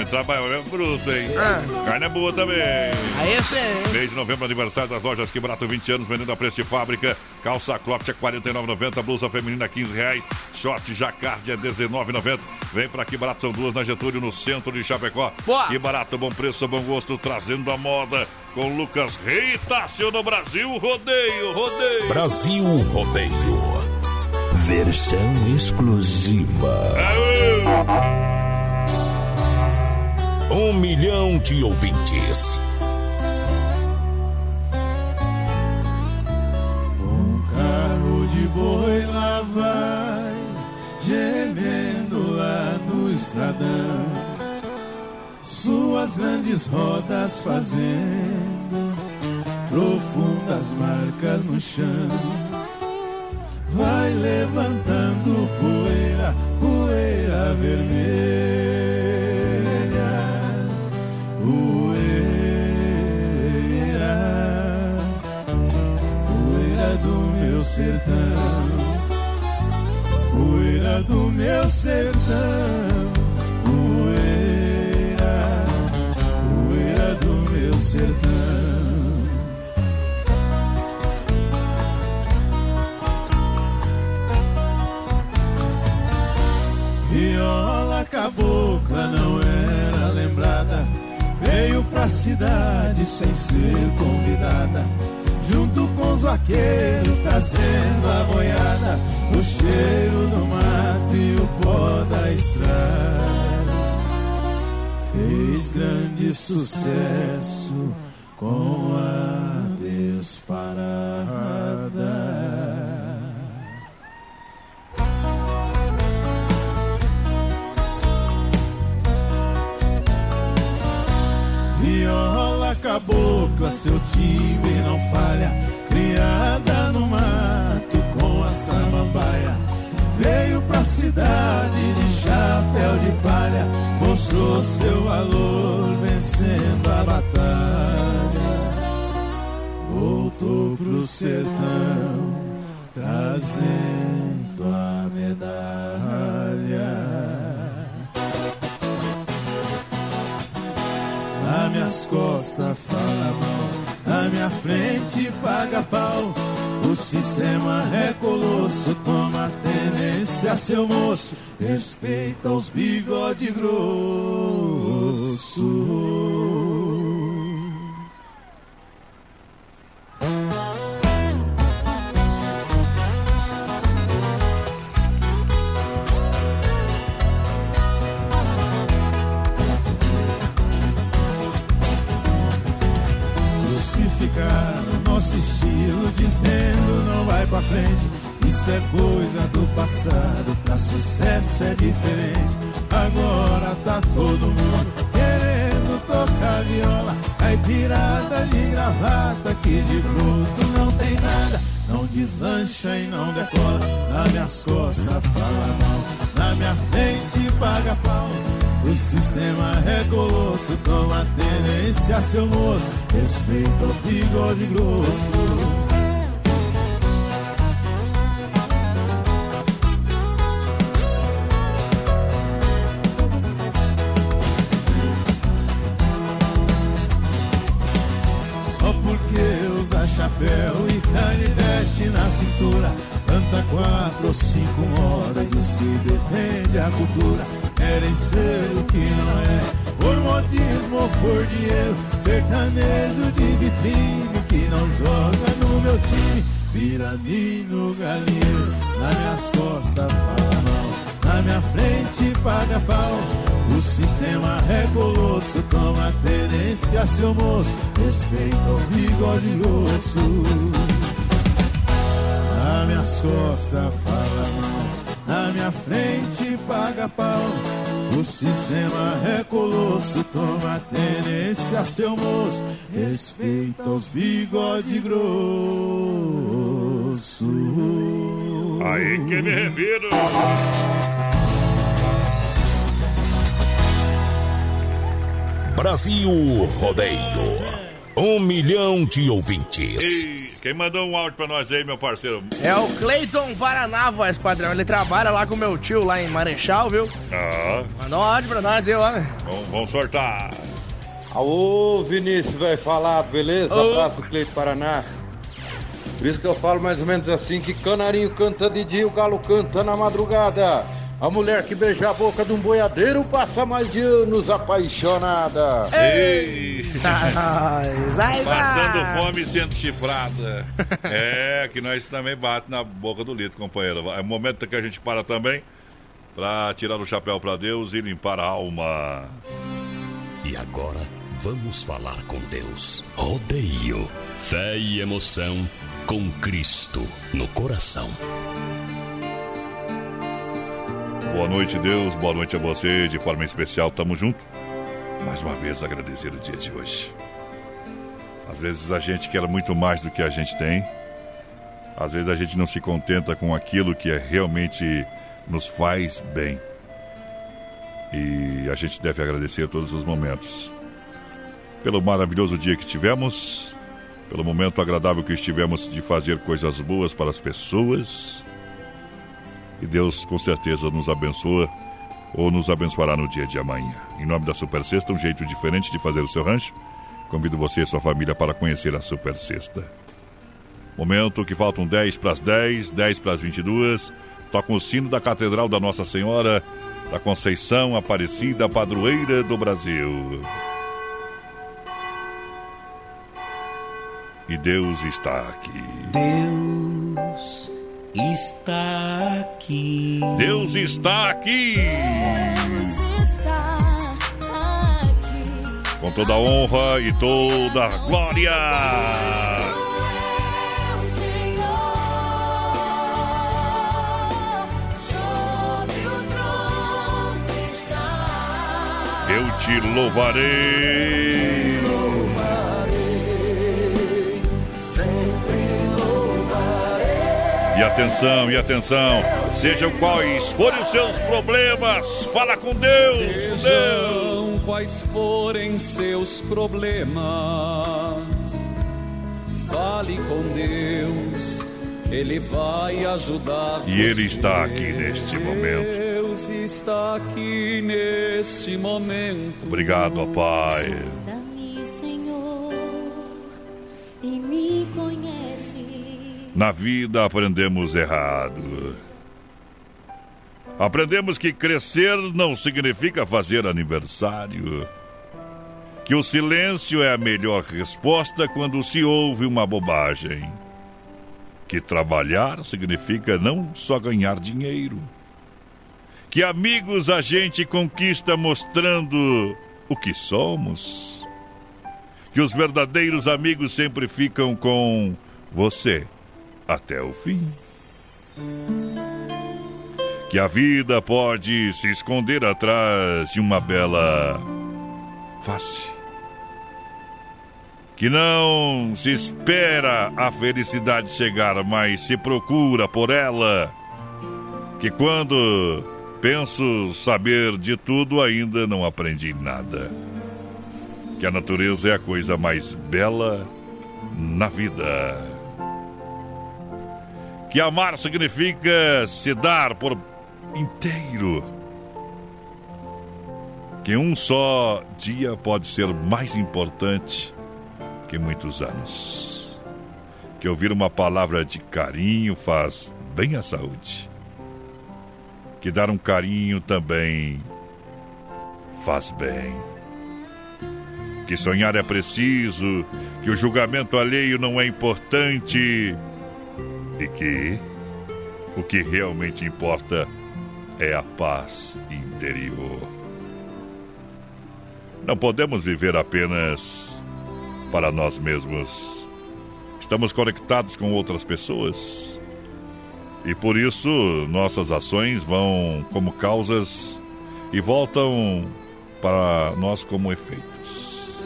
O homem trabalha, é bruto, hein? Ah. Carne é boa também. Aí sim. Mês de novembro, aniversário das lojas Que Barato, 20 anos, vendendo a preço de fábrica. Calça cropped R$ 49,90, blusa feminina a 15 reais, short jacquard R$ 19,90. Vem pra Que Barato, são duas na Getúlio, no centro de Chapecó. Boa. Que Barato, bom preço, bom gosto, trazendo a moda com Lucas Rei Tássio no Brasil. Rodeio, rodeio. Brasil Rodeio. Versão exclusiva. Um milhão de ouvintes. Um carro de boi lá vai, gemendo lá no estradão. Suas grandes rodas fazendo profundas marcas no chão. Vai levantando poeira, poeira vermelha, meu sertão, poeira do meu sertão, poeira, poeira do meu sertão. Viola cabocla não era lembrada. Veio pra cidade sem ser convidada Junto com os vaqueiros trazendo a boiada O cheiro do mato e o pó da estrada. Fez grande sucesso com a disparada Viola cabocla, seu timbre não falha. Criada no mato com a samambaia. Veio pra cidade de chapéu de palha. Mostrou seu valor vencendo a batalha. Voltou pro sertão trazendo a medalha. Minhas costas fala mal, na minha frente paga pau. O sistema é colosso, toma tenência, seu moço. Respeita os bigode grosso. Estilo, dizendo não vai pra frente. Isso é coisa do passado, pra sucesso é diferente. Agora tá todo mundo querendo tocar viola. Caipirada de gravata, que de bruto não tem nada. Não deslancha e não decola. Nas minhas costas fala mal, na minha frente paga pau. O sistema é colosso, toma tenência, seu moço. Respeita os bigode grosso. Só porque usa chapéu e canivete na cintura Canta quatro ou cinco modas Diz que defende a cultura Querem ser que não é Por modismo ou por dinheiro Sertanejo de vitrine Que não joga no meu time Vira no galinheiro Nas minhas costas fala mal Na minha frente paga pau o sistema é colosso, toma tenência, seu moço. Respeita os bigode grosso. Nas minhas costas fala mal, na minha frente paga pau. O sistema é colosso, toma tenência, seu moço. Respeita os bigode grosso. Aí que me reviro. Brasil Rodeio. Um milhão de ouvintes. E quem mandou um áudio pra nós aí, meu parceiro? É o Cleiton Paraná, voz padrão. Ele trabalha lá com meu tio lá em Marechal, viu? Ah, Mandou um áudio pra nós, eu, homem. vamos, vamos sortar. Alô, Vinícius, vai falar, beleza? Ô. Abraço, Cleito Paraná. Por isso que eu falo mais ou menos assim, que canarinho canta de dia, o galo canta na madrugada. A mulher que beija a boca de um boiadeiro passa mais de anos apaixonada. Ei! Zai, Passando fome e sendo chifrada. É, que nós também bate na boca do litro, companheiro. É o momento que a gente para também pra tirar o chapéu pra Deus e limpar a alma. E agora vamos falar com Deus. Rodeio. Fé e emoção com Cristo no coração. Boa noite, Deus. Boa noite a você. De forma especial, tamo junto. Mais uma vez agradecer o dia de hoje. Às vezes a gente quer muito mais do que a gente tem. Às vezes a gente não se contenta com aquilo que é realmente nos faz bem. E a gente deve agradecer todos os momentos. Pelo maravilhoso dia que tivemos, pelo momento agradável que estivemos de fazer coisas boas para as pessoas. E Deus com certeza nos abençoa ou nos abençoará no dia de amanhã. Em nome da Super Sexta, um jeito diferente de fazer o seu rancho, convido você e sua família para conhecer a Super Sexta. Momento que faltam 10 para as 10, 10 para as 22. Toca o sino da Catedral da Nossa Senhora da Conceição Aparecida, padroeira do Brasil. E Deus está aqui. Deus está aqui. Deus está aqui. Com toda a honra e toda a glória. Eu te louvarei. E atenção, e atenção, sejam quais forem os seus problemas, fala com Deus. Deus. Sejam quais forem seus problemas, fale com Deus, Ele vai ajudar. E Ele está aqui neste momento. Deus está aqui neste momento. Obrigado, ó Pai. Senhor, e me conhece. Na vida aprendemos errado. Aprendemos que crescer não significa fazer aniversário. Que o silêncio é a melhor resposta quando se ouve uma bobagem. Que trabalhar significa não só ganhar dinheiro. Que amigos a gente conquista mostrando o que somos. Que os verdadeiros amigos sempre ficam com você até o fim. Que a vida pode se esconder atrás de uma bela face. Que não se espera a felicidade chegar, mas se procura por ela. Que quando penso saber de tudo, ainda não aprendi nada. Que a natureza é a coisa mais bela na vida que amar significa se dar por inteiro. Que um só dia pode ser mais importante que muitos anos. Que ouvir uma palavra de carinho faz bem à saúde. Que dar um carinho também faz bem. Que sonhar é preciso, que o julgamento alheio não é importante e que o que realmente importa é a paz interior. Não podemos viver apenas para nós mesmos. Estamos conectados com outras pessoas. E por isso nossas ações vão como causas e voltam para nós como efeitos.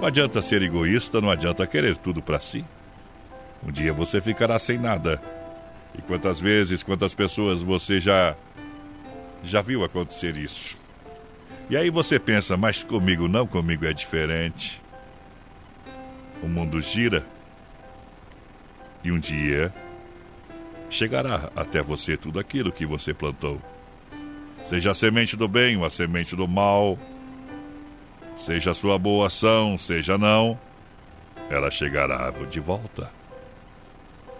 Não adianta ser egoísta, não adianta querer tudo para si. Um dia você ficará sem nada. E quantas vezes, quantas pessoas você já já viu acontecer isso? E aí você pensa, mas comigo não, comigo é diferente. O mundo gira e um dia chegará até você tudo aquilo que você plantou. Seja a semente do bem ou a semente do mal, seja a sua boa ação, seja não, ela chegará de volta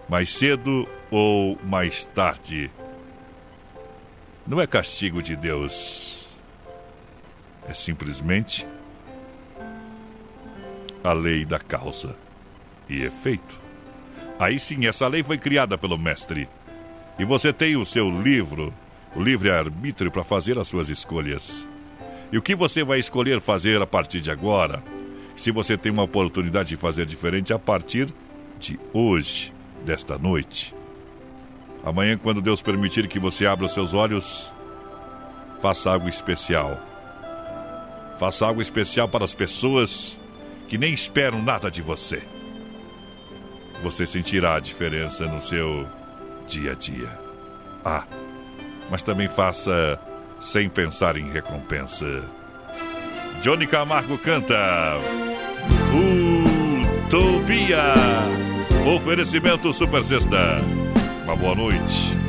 mais cedo ou mais tarde. Não é castigo de Deus, é simplesmente a lei da causa e efeito. Aí sim, essa lei foi criada pelo Mestre. E você tem o seu livro, o livre-arbítrio, para fazer as suas escolhas. E o que você vai escolher fazer a partir de agora? Se você tem uma oportunidade de fazer diferente a partir de hoje desta noite. Amanhã, quando Deus permitir que você abra os seus olhos, faça algo especial. Faça algo especial para as pessoas que nem esperam nada de você. Você sentirá a diferença no seu dia a dia. Ah, mas também faça sem pensar em recompensa. Johnny Camargo canta Utopia. Oferecimento Super Sexta. Uma boa noite.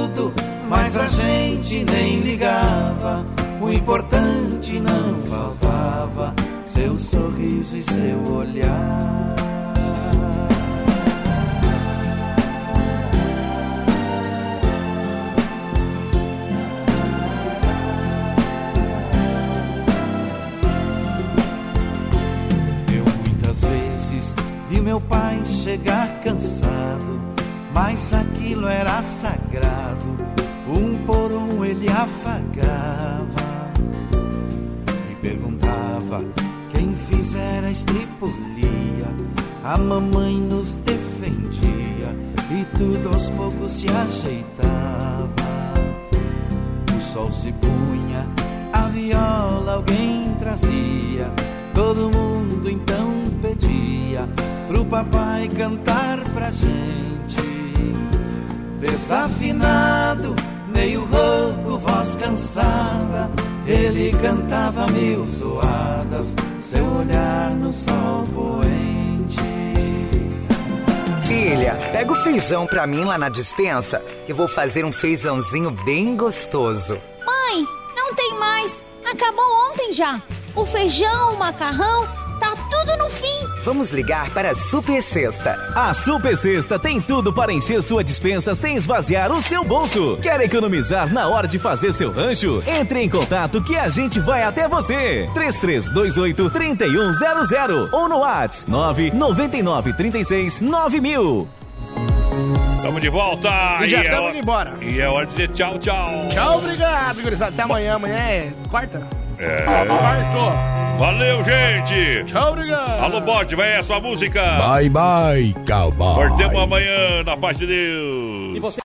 mas a gente nem ligava. O importante não faltava, seu sorriso e seu olhar. Eu muitas vezes vi meu pai chegar cansado, mas aquilo era sagrado. Um por um ele afagava e perguntava quem fizera a estripulia. A mamãe nos defendia e tudo aos poucos se ajeitava. O sol se punha, a viola alguém trazia. Todo mundo então pedia pro papai cantar pra gente. Desafinado, meio rouco, voz cansada. Ele cantava mil toadas, seu olhar no sol poente. Filha, pega o feijão pra mim lá na dispensa, que eu vou fazer um feijãozinho bem gostoso. Mãe, não tem mais. Acabou ontem já. O feijão, o macarrão, tá tudo no fim. Vamos ligar para a Super Sexta. A Super Sexta tem tudo para encher sua dispensa sem esvaziar o seu bolso. Quer economizar na hora de fazer seu rancho? Entre em contato que a gente vai até você. 3328 3100 ou no WhatsApp 999 36 9000. Tamo de volta! E já é estamos hora- indo embora. E é hora de dizer tchau, tchau. Tchau, obrigado, gurizada. Até amanhã. Amanhã é quarta? É. Quarto. Valeu, gente! Tchau, obrigado! Alô, Bode, vai essa música! Bye, bye, cowboy. Voltemos amanhã, na paz de Deus! E você